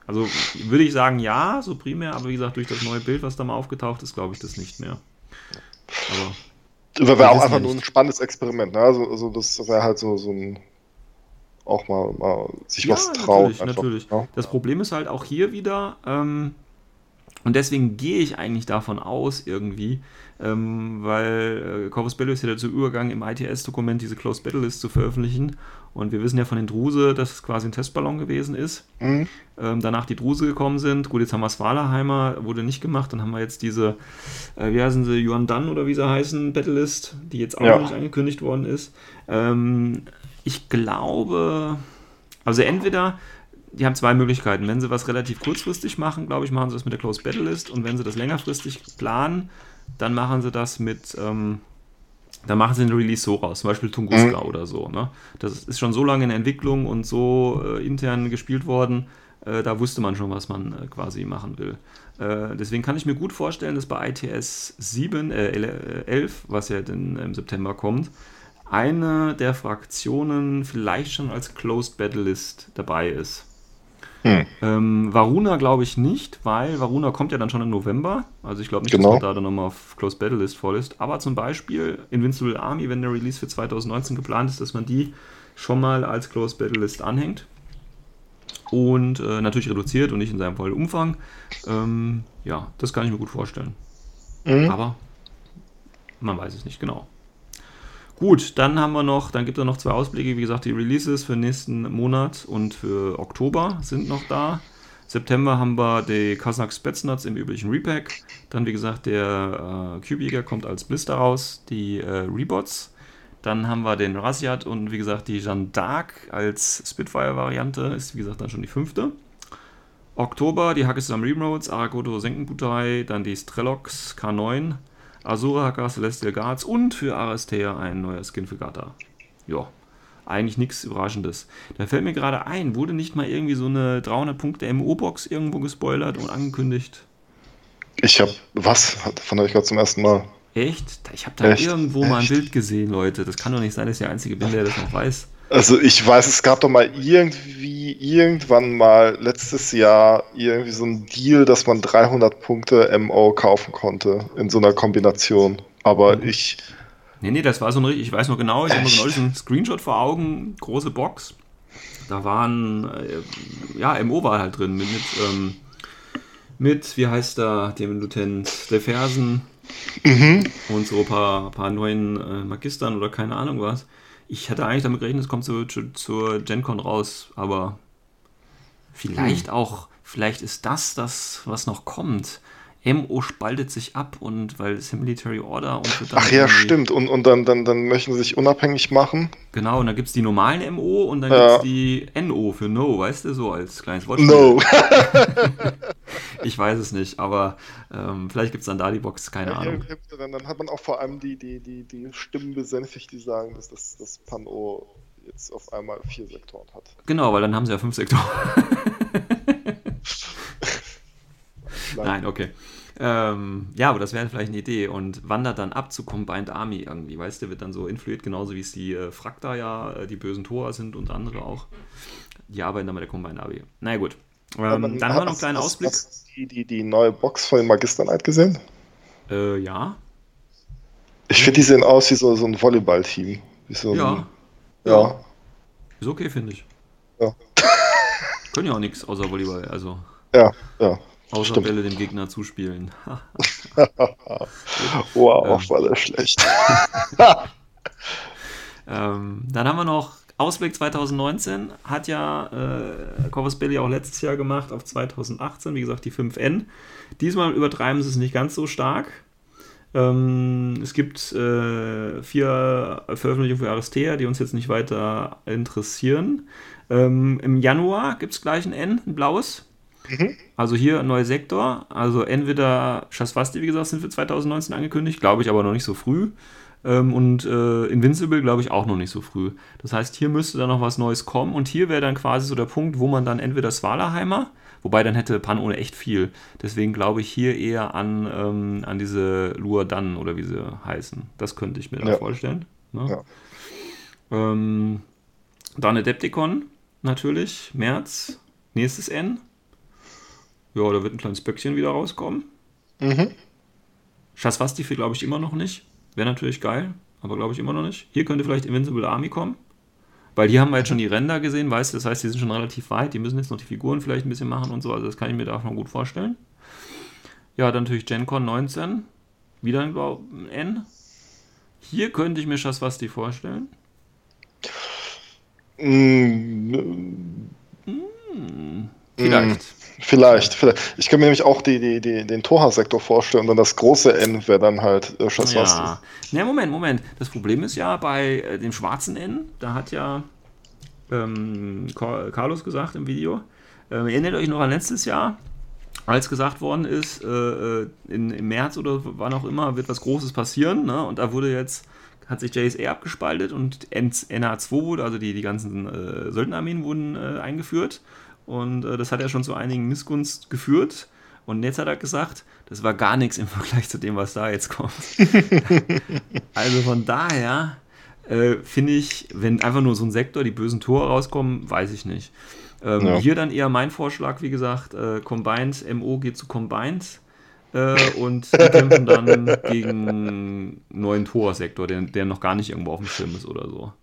Also würde ich sagen, ja, so primär, aber wie gesagt, durch das neue Bild, was da mal aufgetaucht ist, glaube ich das nicht mehr. Aber. Das wäre auch einfach nur ein spannendes Experiment, ne? Also, also das wäre halt so, so ein auch mal, mal sich ja, was trauen. Natürlich, natürlich. Ja. Das Problem ist halt auch hier wieder, ähm, Und deswegen gehe ich eigentlich davon aus, irgendwie, ähm, weil äh, Corvus Belli ist ja dazu übergegangen, im ITS-Dokument diese Closed Battle List zu veröffentlichen. Und wir wissen ja von den Druse, dass es quasi ein Testballon gewesen ist. Mhm. Ähm, danach die Druse gekommen sind. Gut, jetzt haben wir Svalaheimer, wurde nicht gemacht. Dann haben wir jetzt diese, äh, wie heißen sie, Yuan Dan oder wie sie heißen, Battle List, die jetzt auch ja. noch nicht angekündigt worden ist. Ähm, ich glaube, also entweder die haben zwei Möglichkeiten. Wenn sie was relativ kurzfristig machen, glaube ich, machen sie das mit der Closed Battle List. Und wenn sie das längerfristig planen, dann machen sie das mit, ähm, dann machen sie den Release so raus, zum Beispiel Tunguska mhm. oder so. Ne? Das ist schon so lange in Entwicklung und so äh, intern gespielt worden, äh, da wusste man schon, was man äh, quasi machen will. Äh, deswegen kann ich mir gut vorstellen, dass bei ITS 7, 11, äh, was ja dann im September kommt, eine der Fraktionen vielleicht schon als Closed Battle List dabei ist. Hm. Ähm, Varuna glaube ich nicht, weil Varuna kommt ja dann schon im November. Also ich glaube nicht, genau. dass man da dann nochmal auf Close Battle List voll ist. Aber zum Beispiel Invincible Army, wenn der Release für 2019 geplant ist, dass man die schon mal als Close Battle List anhängt. Und äh, natürlich reduziert und nicht in seinem vollen Umfang. Ähm, ja, das kann ich mir gut vorstellen. Mhm. Aber man weiß es nicht genau. Gut, dann haben wir noch, dann gibt es noch zwei Ausblicke. Wie gesagt, die Releases für nächsten Monat und für Oktober sind noch da. September haben wir die Kazakh Spetsnaz im üblichen Repack. Dann, wie gesagt, der äh, Cube kommt als Blister raus. Die äh, Rebots. Dann haben wir den Rasiat und wie gesagt die Jeanne d'Arc als Spitfire-Variante. Ist wie gesagt dann schon die fünfte. Oktober die Hackesam Remotes, Aragoto Senkenbutei, dann die Strellox K9, Haka Celestial Guards und für Aristea ein neuer Skin für Gata. Ja, eigentlich nichts Überraschendes. Da fällt mir gerade ein, wurde nicht mal irgendwie so eine 300 Punkte MO-Box irgendwo gespoilert und angekündigt? Ich habe was? Von euch gerade zum ersten Mal. Echt? Ich habe da Echt? irgendwo Echt? mal ein Bild gesehen, Leute. Das kann doch nicht sein, dass ich der Einzige bin, der das noch weiß. Also ich weiß, es gab doch mal irgendwie, irgendwann mal letztes Jahr irgendwie so ein Deal, dass man 300 Punkte MO kaufen konnte in so einer Kombination. Aber mhm. ich... Nee, nee, das war so ein ich weiß noch genau, ich habe noch genau diesen Screenshot vor Augen, große Box. Da waren, äh, ja, MO war halt drin, mit, mit, ähm, mit wie heißt da, dem Lieutenant der Fersen mhm. und so ein paar, paar neuen äh, Magistern oder keine Ahnung was. Ich hatte eigentlich damit gerechnet, es kommt zur, zur GenCon raus, aber vielleicht hm. auch, vielleicht ist das das, was noch kommt. MO spaltet sich ab und weil es Military Order und Ach ja, stimmt. Und, und dann, dann, dann möchten sie sich unabhängig machen. Genau, und dann gibt es die normalen MO und dann ja. gibt es die NO für No, weißt du, so als kleines Wort. No. ich weiß es nicht, aber ähm, vielleicht gibt es dann da die Box, keine ja, Ahnung. Dann, dann, hat man auch vor allem die, die, die, die Stimmen besänftigt, die sagen, dass das, das Pan-O jetzt auf einmal vier Sektoren hat. Genau, weil dann haben sie ja fünf Sektoren. Nein, okay. Ähm, ja, aber das wäre vielleicht eine Idee und wandert dann ab zu Combined Army irgendwie, weißt du, wird dann so influiert, genauso wie es die äh, Frakta ja, äh, die bösen Tora sind und andere auch. Die arbeiten dann mit der Combined Army. Na naja, gut. Ähm, dann haben wir noch einen kleinen hast, Ausblick. Hast du die, die, die neue Box von den Magisternight gesehen? Äh, ja. Ich finde, die sehen aus wie so, so ein Volleyball-Team. So ja. Ein, ja. Ist okay, finde ich. Ja. Können ja auch nichts außer Volleyball, also. Ja, ja. Außer Stimmt. Bälle dem Gegner zuspielen. wow, ähm. war das schlecht. ähm, dann haben wir noch Ausblick 2019. Hat ja äh, Corvus Belli auch letztes Jahr gemacht auf 2018. Wie gesagt, die 5N. Diesmal übertreiben sie es nicht ganz so stark. Ähm, es gibt äh, vier Veröffentlichungen für Aristea, die uns jetzt nicht weiter interessieren. Ähm, Im Januar gibt es gleich ein N, ein blaues. Mhm. Also hier ein neuer Sektor. Also entweder Shaswasti, wie gesagt, sind für 2019 angekündigt, glaube ich aber noch nicht so früh. Ähm, und äh, Invincible, glaube ich, auch noch nicht so früh. Das heißt, hier müsste dann noch was Neues kommen. Und hier wäre dann quasi so der Punkt, wo man dann entweder Svalaheimer, wobei dann hätte Pan ohne echt viel. Deswegen glaube ich hier eher an, ähm, an diese Luadan oder wie sie heißen. Das könnte ich mir ja. vorstellen. Ne? Ja. Ähm, dann Adepticon natürlich, März, nächstes N. Ja, da wird ein kleines Böckchen wieder rauskommen. Mhm. Shaswasti glaube ich immer noch nicht. Wäre natürlich geil, aber glaube ich immer noch nicht. Hier könnte vielleicht Invincible Army kommen. Weil hier haben wir jetzt schon die Ränder gesehen, weißt du, das heißt, die sind schon relativ weit, die müssen jetzt noch die Figuren vielleicht ein bisschen machen und so, also das kann ich mir davon gut vorstellen. Ja, dann natürlich GenCon 19. Wieder ein, N. Hier könnte ich mir Shaswasti vorstellen. Mm, Vielleicht. Vielleicht, vielleicht. Ich kann mir nämlich auch die, die, die, den Toha-Sektor vorstellen und dann das große N wäre dann halt äh, Shaswasti. Ja. Ne, Moment, Moment. Das Problem ist ja bei äh, dem schwarzen N, da hat ja ähm, Car- Carlos gesagt im Video, ähm, erinnert euch noch an letztes Jahr, als gesagt worden ist, äh, äh, in, im März oder wann auch immer wird was Großes passieren, ne? und da wurde jetzt, hat sich JSA abgespaltet und N- NA2 wurde, also die, die ganzen äh, Söldnerarmeen wurden äh, eingeführt und äh, das hat ja schon zu einigen Missgunst geführt. Und jetzt hat er gesagt, das war gar nichts im Vergleich zu dem, was da jetzt kommt. also von daher äh, finde ich, wenn einfach nur so ein Sektor, die bösen Tore rauskommen, weiß ich nicht. Ähm, Ja. Hier dann eher mein Vorschlag, wie gesagt, äh, Combined, MO geht zu Combined äh, und die kämpfen dann gegen einen neuen Tor-Sektor, der, der noch gar nicht irgendwo auf dem Schirm ist oder so.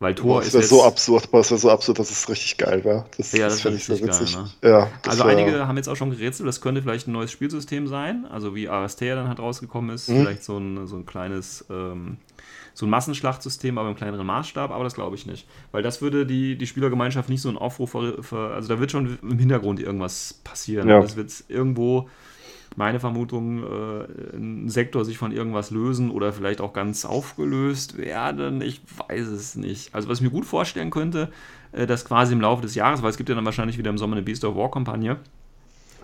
Weil Tor das ist wäre jetzt, so absurd, aber es wäre so absurd, dass es richtig geil wäre. Das, Ja, das fänd wär richtig geil, ne? Ja, das Also wär- einige haben jetzt auch schon gerätselt, das könnte vielleicht ein neues Spielsystem sein, also wie Aristea dann halt rausgekommen ist, Mhm. vielleicht so ein, so ein kleines, ähm, so ein Massenschlachtsystem, aber im kleineren Maßstab, aber das glaube ich nicht. Weil das würde die, die Spielergemeinschaft nicht so einen Aufruf, ver, ver, also da wird schon im Hintergrund irgendwas passieren. Ja. Das wird irgendwo, meine Vermutung, äh, ein Sektor sich von irgendwas lösen oder vielleicht auch ganz aufgelöst werden. Ich weiß es nicht. Also was ich mir gut vorstellen könnte, äh, dass quasi im Laufe des Jahres, weil es gibt ja dann wahrscheinlich wieder im Sommer eine Beast of War Kampagne,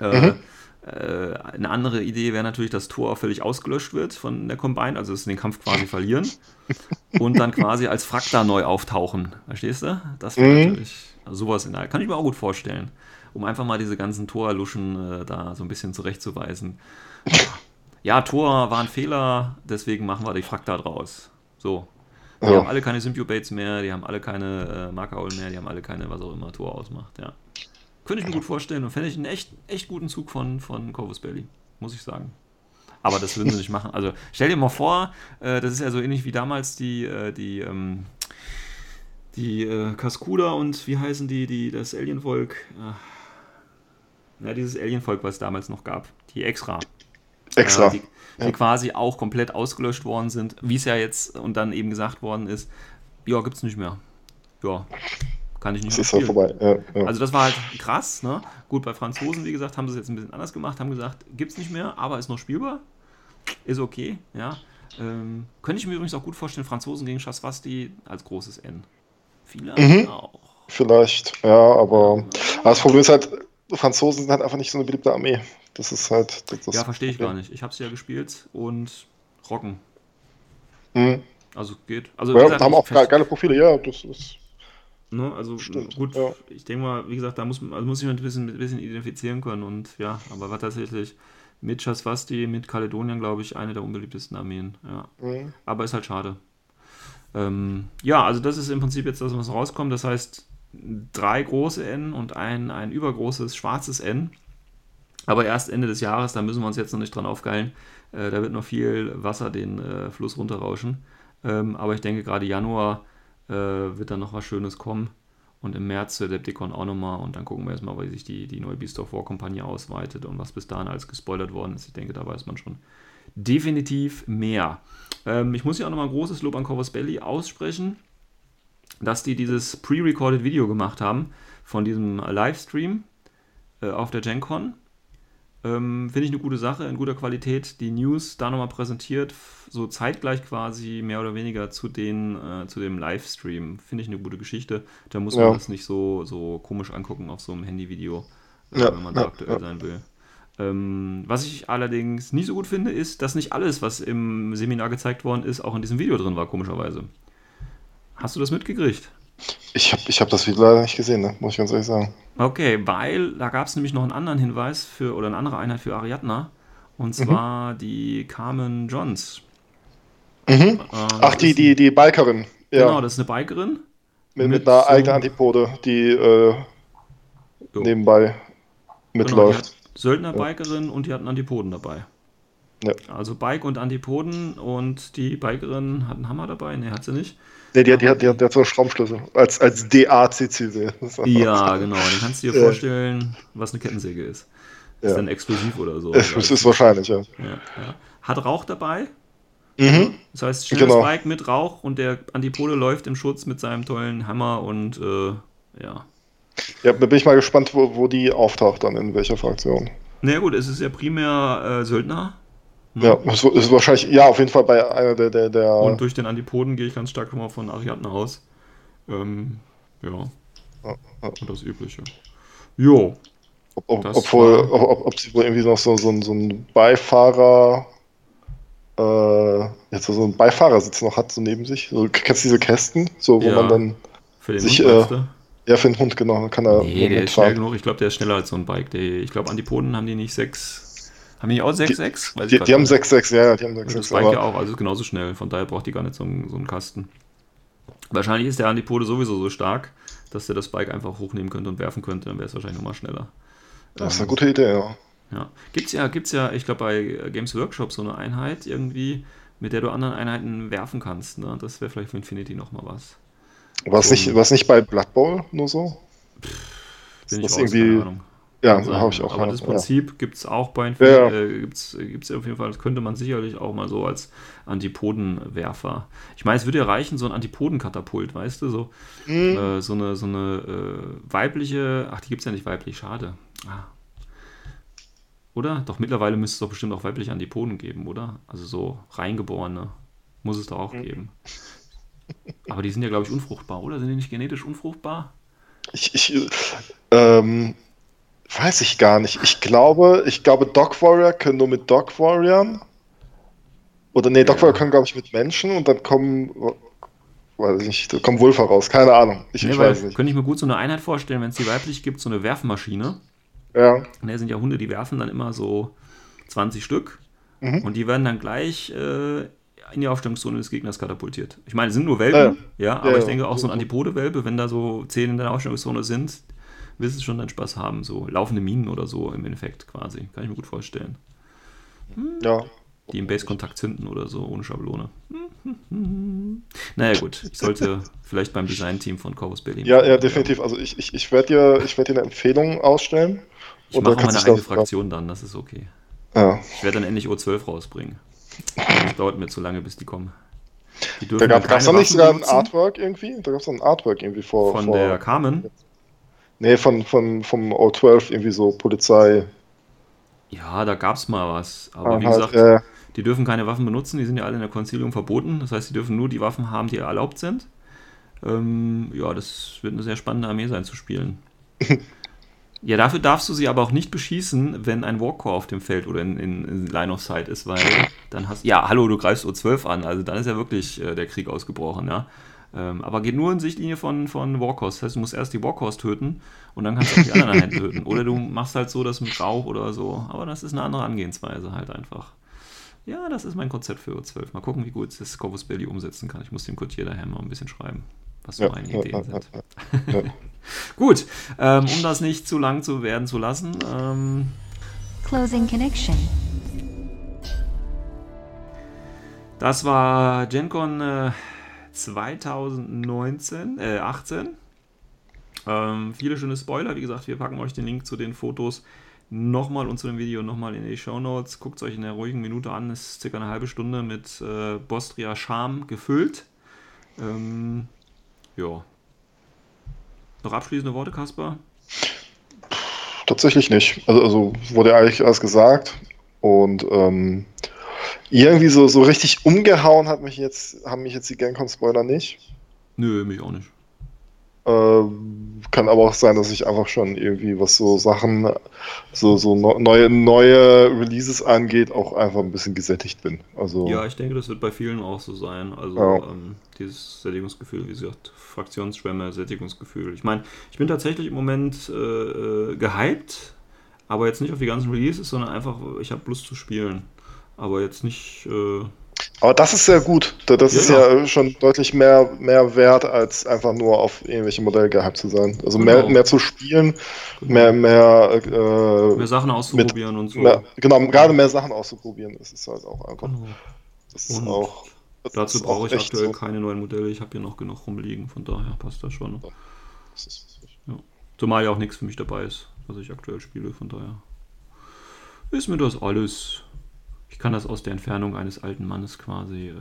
äh, Mhm. äh, eine andere Idee wäre natürlich, dass Tor völlig ausgelöscht wird von der Combine, also dass sie den Kampf quasi verlieren und dann quasi als Frakta neu auftauchen. Verstehst du? Das wäre Mhm. natürlich also sowas in der, kann ich mir auch gut vorstellen, um einfach mal diese ganzen Torluschen äh, da so ein bisschen zurechtzuweisen. Ja, Tor war ein Fehler, deswegen machen wir die Frakta draus. So. Die Ja. haben alle keine Symbiobates mehr, die haben alle keine äh, Markeraulen mehr, die haben alle keine, was auch immer Tor ausmacht, ja. Könnte ich mir gut vorstellen und fände ich einen echt, echt guten Zug von, von Corvus Belly, muss ich sagen. Aber das würden sie nicht machen. Also stell dir mal vor, äh, das ist ja so ähnlich wie damals die, äh, die, ähm, die äh, Kaskuda und wie heißen die, die das Alienvolk? Äh, ja, dieses Alienvolk, was es damals noch gab. Die Extra. Extra. Äh, die, die Ja. quasi auch komplett ausgelöscht worden sind, wie es ja jetzt und dann eben gesagt worden ist, ja, gibt's nicht mehr. Ja, kann ich nicht das mehr ist halt vorbei. Ja, ja. Also das war halt krass, ne? Gut, bei Franzosen, wie gesagt, haben sie es jetzt ein bisschen anders gemacht, haben gesagt, gibt's nicht mehr, aber ist noch spielbar. Ist okay, ja. Ähm, könnte ich mir übrigens auch gut vorstellen, Franzosen gegen Chasvasti als großes N. Viele Mhm. auch. Vielleicht, ja, aber, aber das Problem ist halt, Franzosen sind halt einfach nicht so eine beliebte Armee. Das ist halt. Das, das Ja, verstehe ich gar nicht. Ich habe sie ja gespielt und rocken. Mhm. Also geht. Also Ja, haben auch ge- geile Profile, ja, das ist. Ne, also Stimmt, gut, ja. ich denke mal, wie gesagt, da muss, also muss ich mich ein bisschen, ein bisschen identifizieren können und ja, aber war tatsächlich mit Chasvasti, mit Kaledonien, glaube ich, eine der unbeliebtesten Armeen. Ja. Mhm. Aber ist halt schade. Ähm, ja, also das ist im Prinzip jetzt das, was rauskommt. Das heißt, drei große N und ein, ein übergroßes schwarzes N. Aber erst Ende des Jahres, da müssen wir uns jetzt noch nicht dran aufgeilen. Äh, da wird noch viel Wasser den äh, Fluss runterrauschen. Ähm, aber ich denke, gerade Januar äh, wird dann noch was Schönes kommen. Und im März der Adepticon auch nochmal. Und dann gucken wir erstmal, wie sich die, die neue Beast of War Kampagne ausweitet und was bis dahin alles gespoilert worden ist. Ich denke, da weiß man schon definitiv mehr. Ähm, ich muss hier auch nochmal ein großes Lob an Corvus Belly aussprechen, dass die dieses pre-recorded Video gemacht haben von diesem Livestream äh, auf der GenCon. Ähm, Finde ich eine gute Sache, in guter Qualität. Die News da nochmal präsentiert, so zeitgleich quasi mehr oder weniger zu, den, äh, zu dem Livestream. Finde ich eine gute Geschichte. Da muss man Ja. das nicht so, so komisch angucken auf so einem Handyvideo, äh, Ja, wenn man da ja, aktuell sein will. Ähm, was ich allerdings nicht so gut finde, ist, dass nicht alles, was im Seminar gezeigt worden ist, auch in diesem Video drin war, komischerweise. Hast du das mitgekriegt? Ich habe ich hab das Video leider nicht gesehen, ne? muss ich ganz ehrlich sagen. Okay, weil da gab es nämlich noch einen anderen Hinweis für oder eine andere Einheit für Ariadna. Und zwar die Carmen Johns. Mhm. Äh, Ach, die, die, die Bikerin. Ja, Genau, das ist eine Bikerin. mit, mit mit einer so- eigenen Antipode, die äh, nebenbei Genau, mitläuft. die hat Söldner-Bikerin und die hat einen Antipoden dabei. Ja. Also Bike und Antipoden und die Bikerin hat einen Hammer dabei. Ne, hat sie nicht. Nee, die, hat- die, die, die hat so einen Schraubenschlüssel. Als, als DACC. Ja, genau. Dann kannst du dir vorstellen, was eine Kettensäge ist. Ist Ja. dann exklusiv oder so. Es es ist wahrscheinlich, ja. ja. Hat Rauch dabei. Mhm. Das heißt, schnelles Genau. Bike mit Rauch und der Antipode läuft im Schutz mit seinem tollen Hammer und äh, ja. Ja, da bin ich mal gespannt, wo, wo die auftaucht dann, in welcher Fraktion. Na ja, gut, es ist ja primär äh, Söldner. Hm. Ja, es ist wahrscheinlich, ja, auf jeden Fall bei einer der, der, der Und durch den Antipoden gehe ich ganz stark mal von Ariadne aus. Ähm, ja. Und das Übliche. Jo. ob, ob, das obwohl, war- ob, ob, ob sie wohl irgendwie noch so, so, ein- so einen Beifahrer, äh, jetzt so einen Beifahrersitz noch hat, so neben sich. So, kennst du diese Kästen, so, wo Ja. man dann, Für den Sich, Hund, äh, ja, für den Hund, genau, dann kann er Nee, der ist schnell genug. Ich glaube, der ist schneller als so ein Bike. Der, ich glaube, Antipoden haben die nicht 6. Haben die auch 6, 6? Die, die haben 6,6, ja, die haben Das 6,6, Bike ja auch, also ist genauso schnell. Von daher braucht die gar nicht so einen, so einen Kasten. Wahrscheinlich ist der Antipode sowieso so stark, dass der das Bike einfach hochnehmen könnte und werfen könnte. Dann wäre es wahrscheinlich nochmal schneller. das ist eine Ähm, gute Idee, ja. Ja. Gibt's ja, gibt's ja, ich glaube bei Games Workshop so eine Einheit irgendwie, mit der du anderen Einheiten werfen kannst. Ne? Das wäre vielleicht für Infinity nochmal was. War es so- nicht, war's nicht bei Blood Bowl nur so? Bin das ich raus, irgendwie- keine Ahnung. Ja, sein. habe ich auch Aber das ja. Prinzip gibt es auch bei Ja, Infinity. ja. Äh, gibt's, gibt's auf jeden Fall, das könnte man sicherlich auch mal so als Antipodenwerfer. Ich meine, es würde ja reichen, so ein Antipodenkatapult, weißt du, so, Mhm. äh, so eine, so eine äh, weibliche, ach, die gibt es ja nicht weiblich, schade. Ah. Oder? Doch mittlerweile müsste es doch bestimmt auch weibliche Antipoden geben, oder? Also so reingeborene muss es doch auch Mhm. geben. Aber die sind ja, glaube ich, unfruchtbar, oder? Sind die nicht genetisch unfruchtbar? Ich, ich ähm, weiß ich gar nicht. Ich glaube, ich glaube, Dog Warrior können nur mit Dog Warriors. Oder nee, Dog Ja. Warrior können, glaube ich, mit Menschen und dann kommen, weiß ich nicht, da kommen Wulfer raus. Keine Ahnung. Ich, Nee, ich weiß nicht. könnte ich mir gut so eine Einheit vorstellen, wenn es die weiblich gibt, so eine Werfmaschine. Ja. Ne, sind ja Hunde, die werfen dann immer so 20 Stück Mhm. und die werden dann gleich äh, in die Aufstellungszone des Gegners katapultiert. Ich meine, es sind nur Welpen, ja, aber Ja, ich ja. denke auch so ein Antipode-Welpe, wenn da so 10 in der Aufstellungszone sind, wirst du schon deinen Spaß haben. So laufende Minen oder so im Endeffekt quasi. Kann ich mir gut vorstellen. Ja. Die im Base-Kontakt zünden oder so, ohne Schablone. Naja, gut. Ich sollte vielleicht beim Design-Team von Corvus Berlin. Ja, ja, definitiv. Also ich, ich, ich werde dir, ich werd dir eine Empfehlung ausstellen. Ich mache meine eigene Fraktion dann, das ist okay. Ja. Ich werde dann endlich O12 rausbringen. Das dauert mir zu lange, bis die kommen. Die Da gab es noch nicht sogar ein. Artwork irgendwie? Da gab es noch ein Artwork irgendwie vor. Von vor, der Carmen. Nee, von, von, vom O12 irgendwie so Polizei. Ja, da gab es mal was. Aber wie Halt, gesagt, äh, die dürfen keine Waffen benutzen. Die sind ja alle in der Konzilium verboten. Das heißt, die dürfen nur die Waffen haben, die erlaubt sind. Ähm, ja, das wird eine sehr spannende Armee sein zu spielen. ja, dafür darfst du sie aber auch nicht beschießen, wenn ein Warcore auf dem Feld oder in, in, in Line of Sight ist, weil dann hast Ja, hallo, du greifst O12 an. Also dann ist ja wirklich äh, der Krieg ausgebrochen, ja. Ähm, aber geht nur in Sichtlinie von, von Warcores. Das heißt, du musst erst die Warcores töten und dann kannst du auch die anderen Einheiten töten. Oder du machst halt so das mit Rauch oder so. Aber das ist eine andere Angehensweise halt einfach. Ja, das ist mein Konzept für O12. Mal gucken, wie gut es das Corvus Belli umsetzen kann. Ich muss dem Coutier daher mal ein bisschen schreiben, was so ja, meine Ideen ja, sind. ja, ja. Gut, ähm, um das nicht zu lang zu werden zu lassen, ähm, Closing connection. das war GenCon äh, 2019, äh, 18. Ähm, viele schöne Spoiler. Wie gesagt, wir packen euch den Link zu den Fotos nochmal und zu dem Video nochmal in die Show Notes. Guckt es euch in der ruhigen Minute an. Ist circa eine halbe Stunde mit äh, Bostria Charme gefüllt. Ähm, ja. Noch abschließende Worte, Kasper? Tatsächlich nicht. Also, also wurde eigentlich alles gesagt. Und ähm, irgendwie so, so richtig umgehauen hat mich jetzt, haben mich jetzt die GenCon-Spoiler nicht. Nö, mich auch nicht. Ähm, kann aber auch sein, dass ich einfach schon irgendwie, was so Sachen, so, so neue, neue Releases angeht, auch einfach ein bisschen gesättigt bin. Also, Ja, ich denke, das wird bei vielen auch so sein. Also Ja. ähm, dieses Sättigungsgefühl, wie gesagt, Fraktionsschwämme, Sättigungsgefühl. Ich meine, ich bin tatsächlich im Moment äh, äh, gehypt, aber jetzt nicht auf die ganzen Releases, sondern einfach, ich habe Lust zu spielen. Aber jetzt nicht. Äh, aber das ist sehr gut. Da- Das Ja, ist ja. ja schon deutlich mehr, mehr wert, als einfach nur auf irgendwelche Modelle gehypt zu sein. Also mehr, Genau. mehr zu spielen, mehr, mehr, äh, mehr Sachen auszuprobieren und so. mehr, genau, gerade mehr Sachen auszuprobieren. Das ist halt auch einfach. Genau. Das ist Und auch. das Dazu ist brauche auch ich aktuell so. keine neuen Modelle. Ich habe hier noch genug rumliegen, von daher passt das schon. Das ist- Zumal ja auch nichts für mich dabei ist, was ich aktuell spiele, von daher. ist mir das alles. Ich kann das aus der Entfernung eines alten Mannes quasi äh,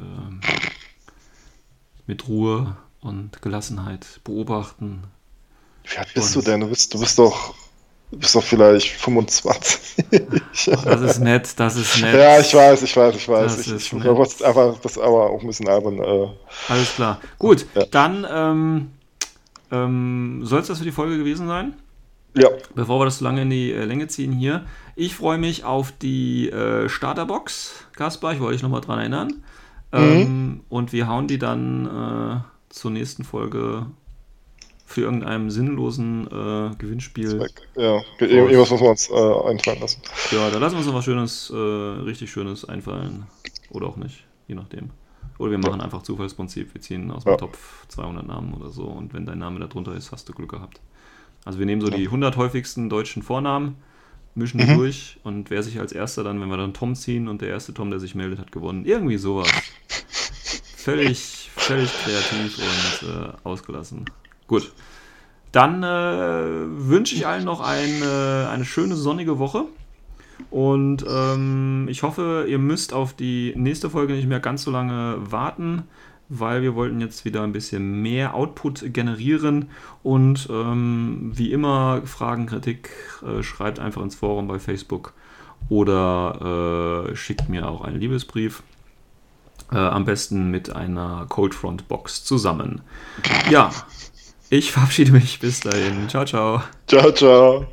mit Ruhe und Gelassenheit beobachten. Wie alt bist du denn? Du bist, du bist doch. Du bist doch vielleicht 25. das ist nett, das ist nett. Ja, ich weiß, ich weiß, ich weiß. Das ich, ich, aber, aber das aber auch ein bisschen albern. Äh, Alles klar. Gut, Ja. dann ähm, ähm, soll es das für die Folge gewesen sein? ja, Bevor wir das zu lange in die äh, Länge ziehen hier. Ich freue mich auf die äh, Starterbox, Kaspar, ich wollte dich nochmal dran erinnern. Ähm, und wir hauen die dann äh, zur nächsten Folge für irgendeinem sinnlosen äh, Gewinnspiel. ja. Irgendwas muss man uns äh, einfallen lassen. Ja, da lassen wir uns noch was Schönes, äh, richtig Schönes einfallen. Oder auch nicht, je nachdem. Oder wir machen einfach Zufallsprinzip. Wir ziehen aus dem Ja. Topf 200 Namen oder so. Und wenn dein Name da drunter ist, hast du Glück gehabt. Also wir nehmen so die 100 häufigsten deutschen Vornamen, mischen die durch. Und wer sich als erster dann, wenn wir dann Tom ziehen und der erste Tom, der sich meldet, hat gewonnen. Irgendwie sowas. Völlig, völlig kreativ und äh, ausgelassen. Gut. Dann äh, wünsche ich allen noch eine, eine schöne sonnige Woche. Und ähm, ich hoffe, ihr müsst auf die nächste Folge nicht mehr ganz so lange warten, weil wir wollten jetzt wieder ein bisschen mehr Output generieren. Und ähm, wie immer, Fragen, Kritik, äh, schreibt einfach ins Forum bei Facebook oder äh, schickt mir auch einen Liebesbrief. Äh, am besten mit einer Coldfront Box zusammen. Ja, ich verabschiede mich. Bis dahin. Ciao, ciao. Ciao, ciao.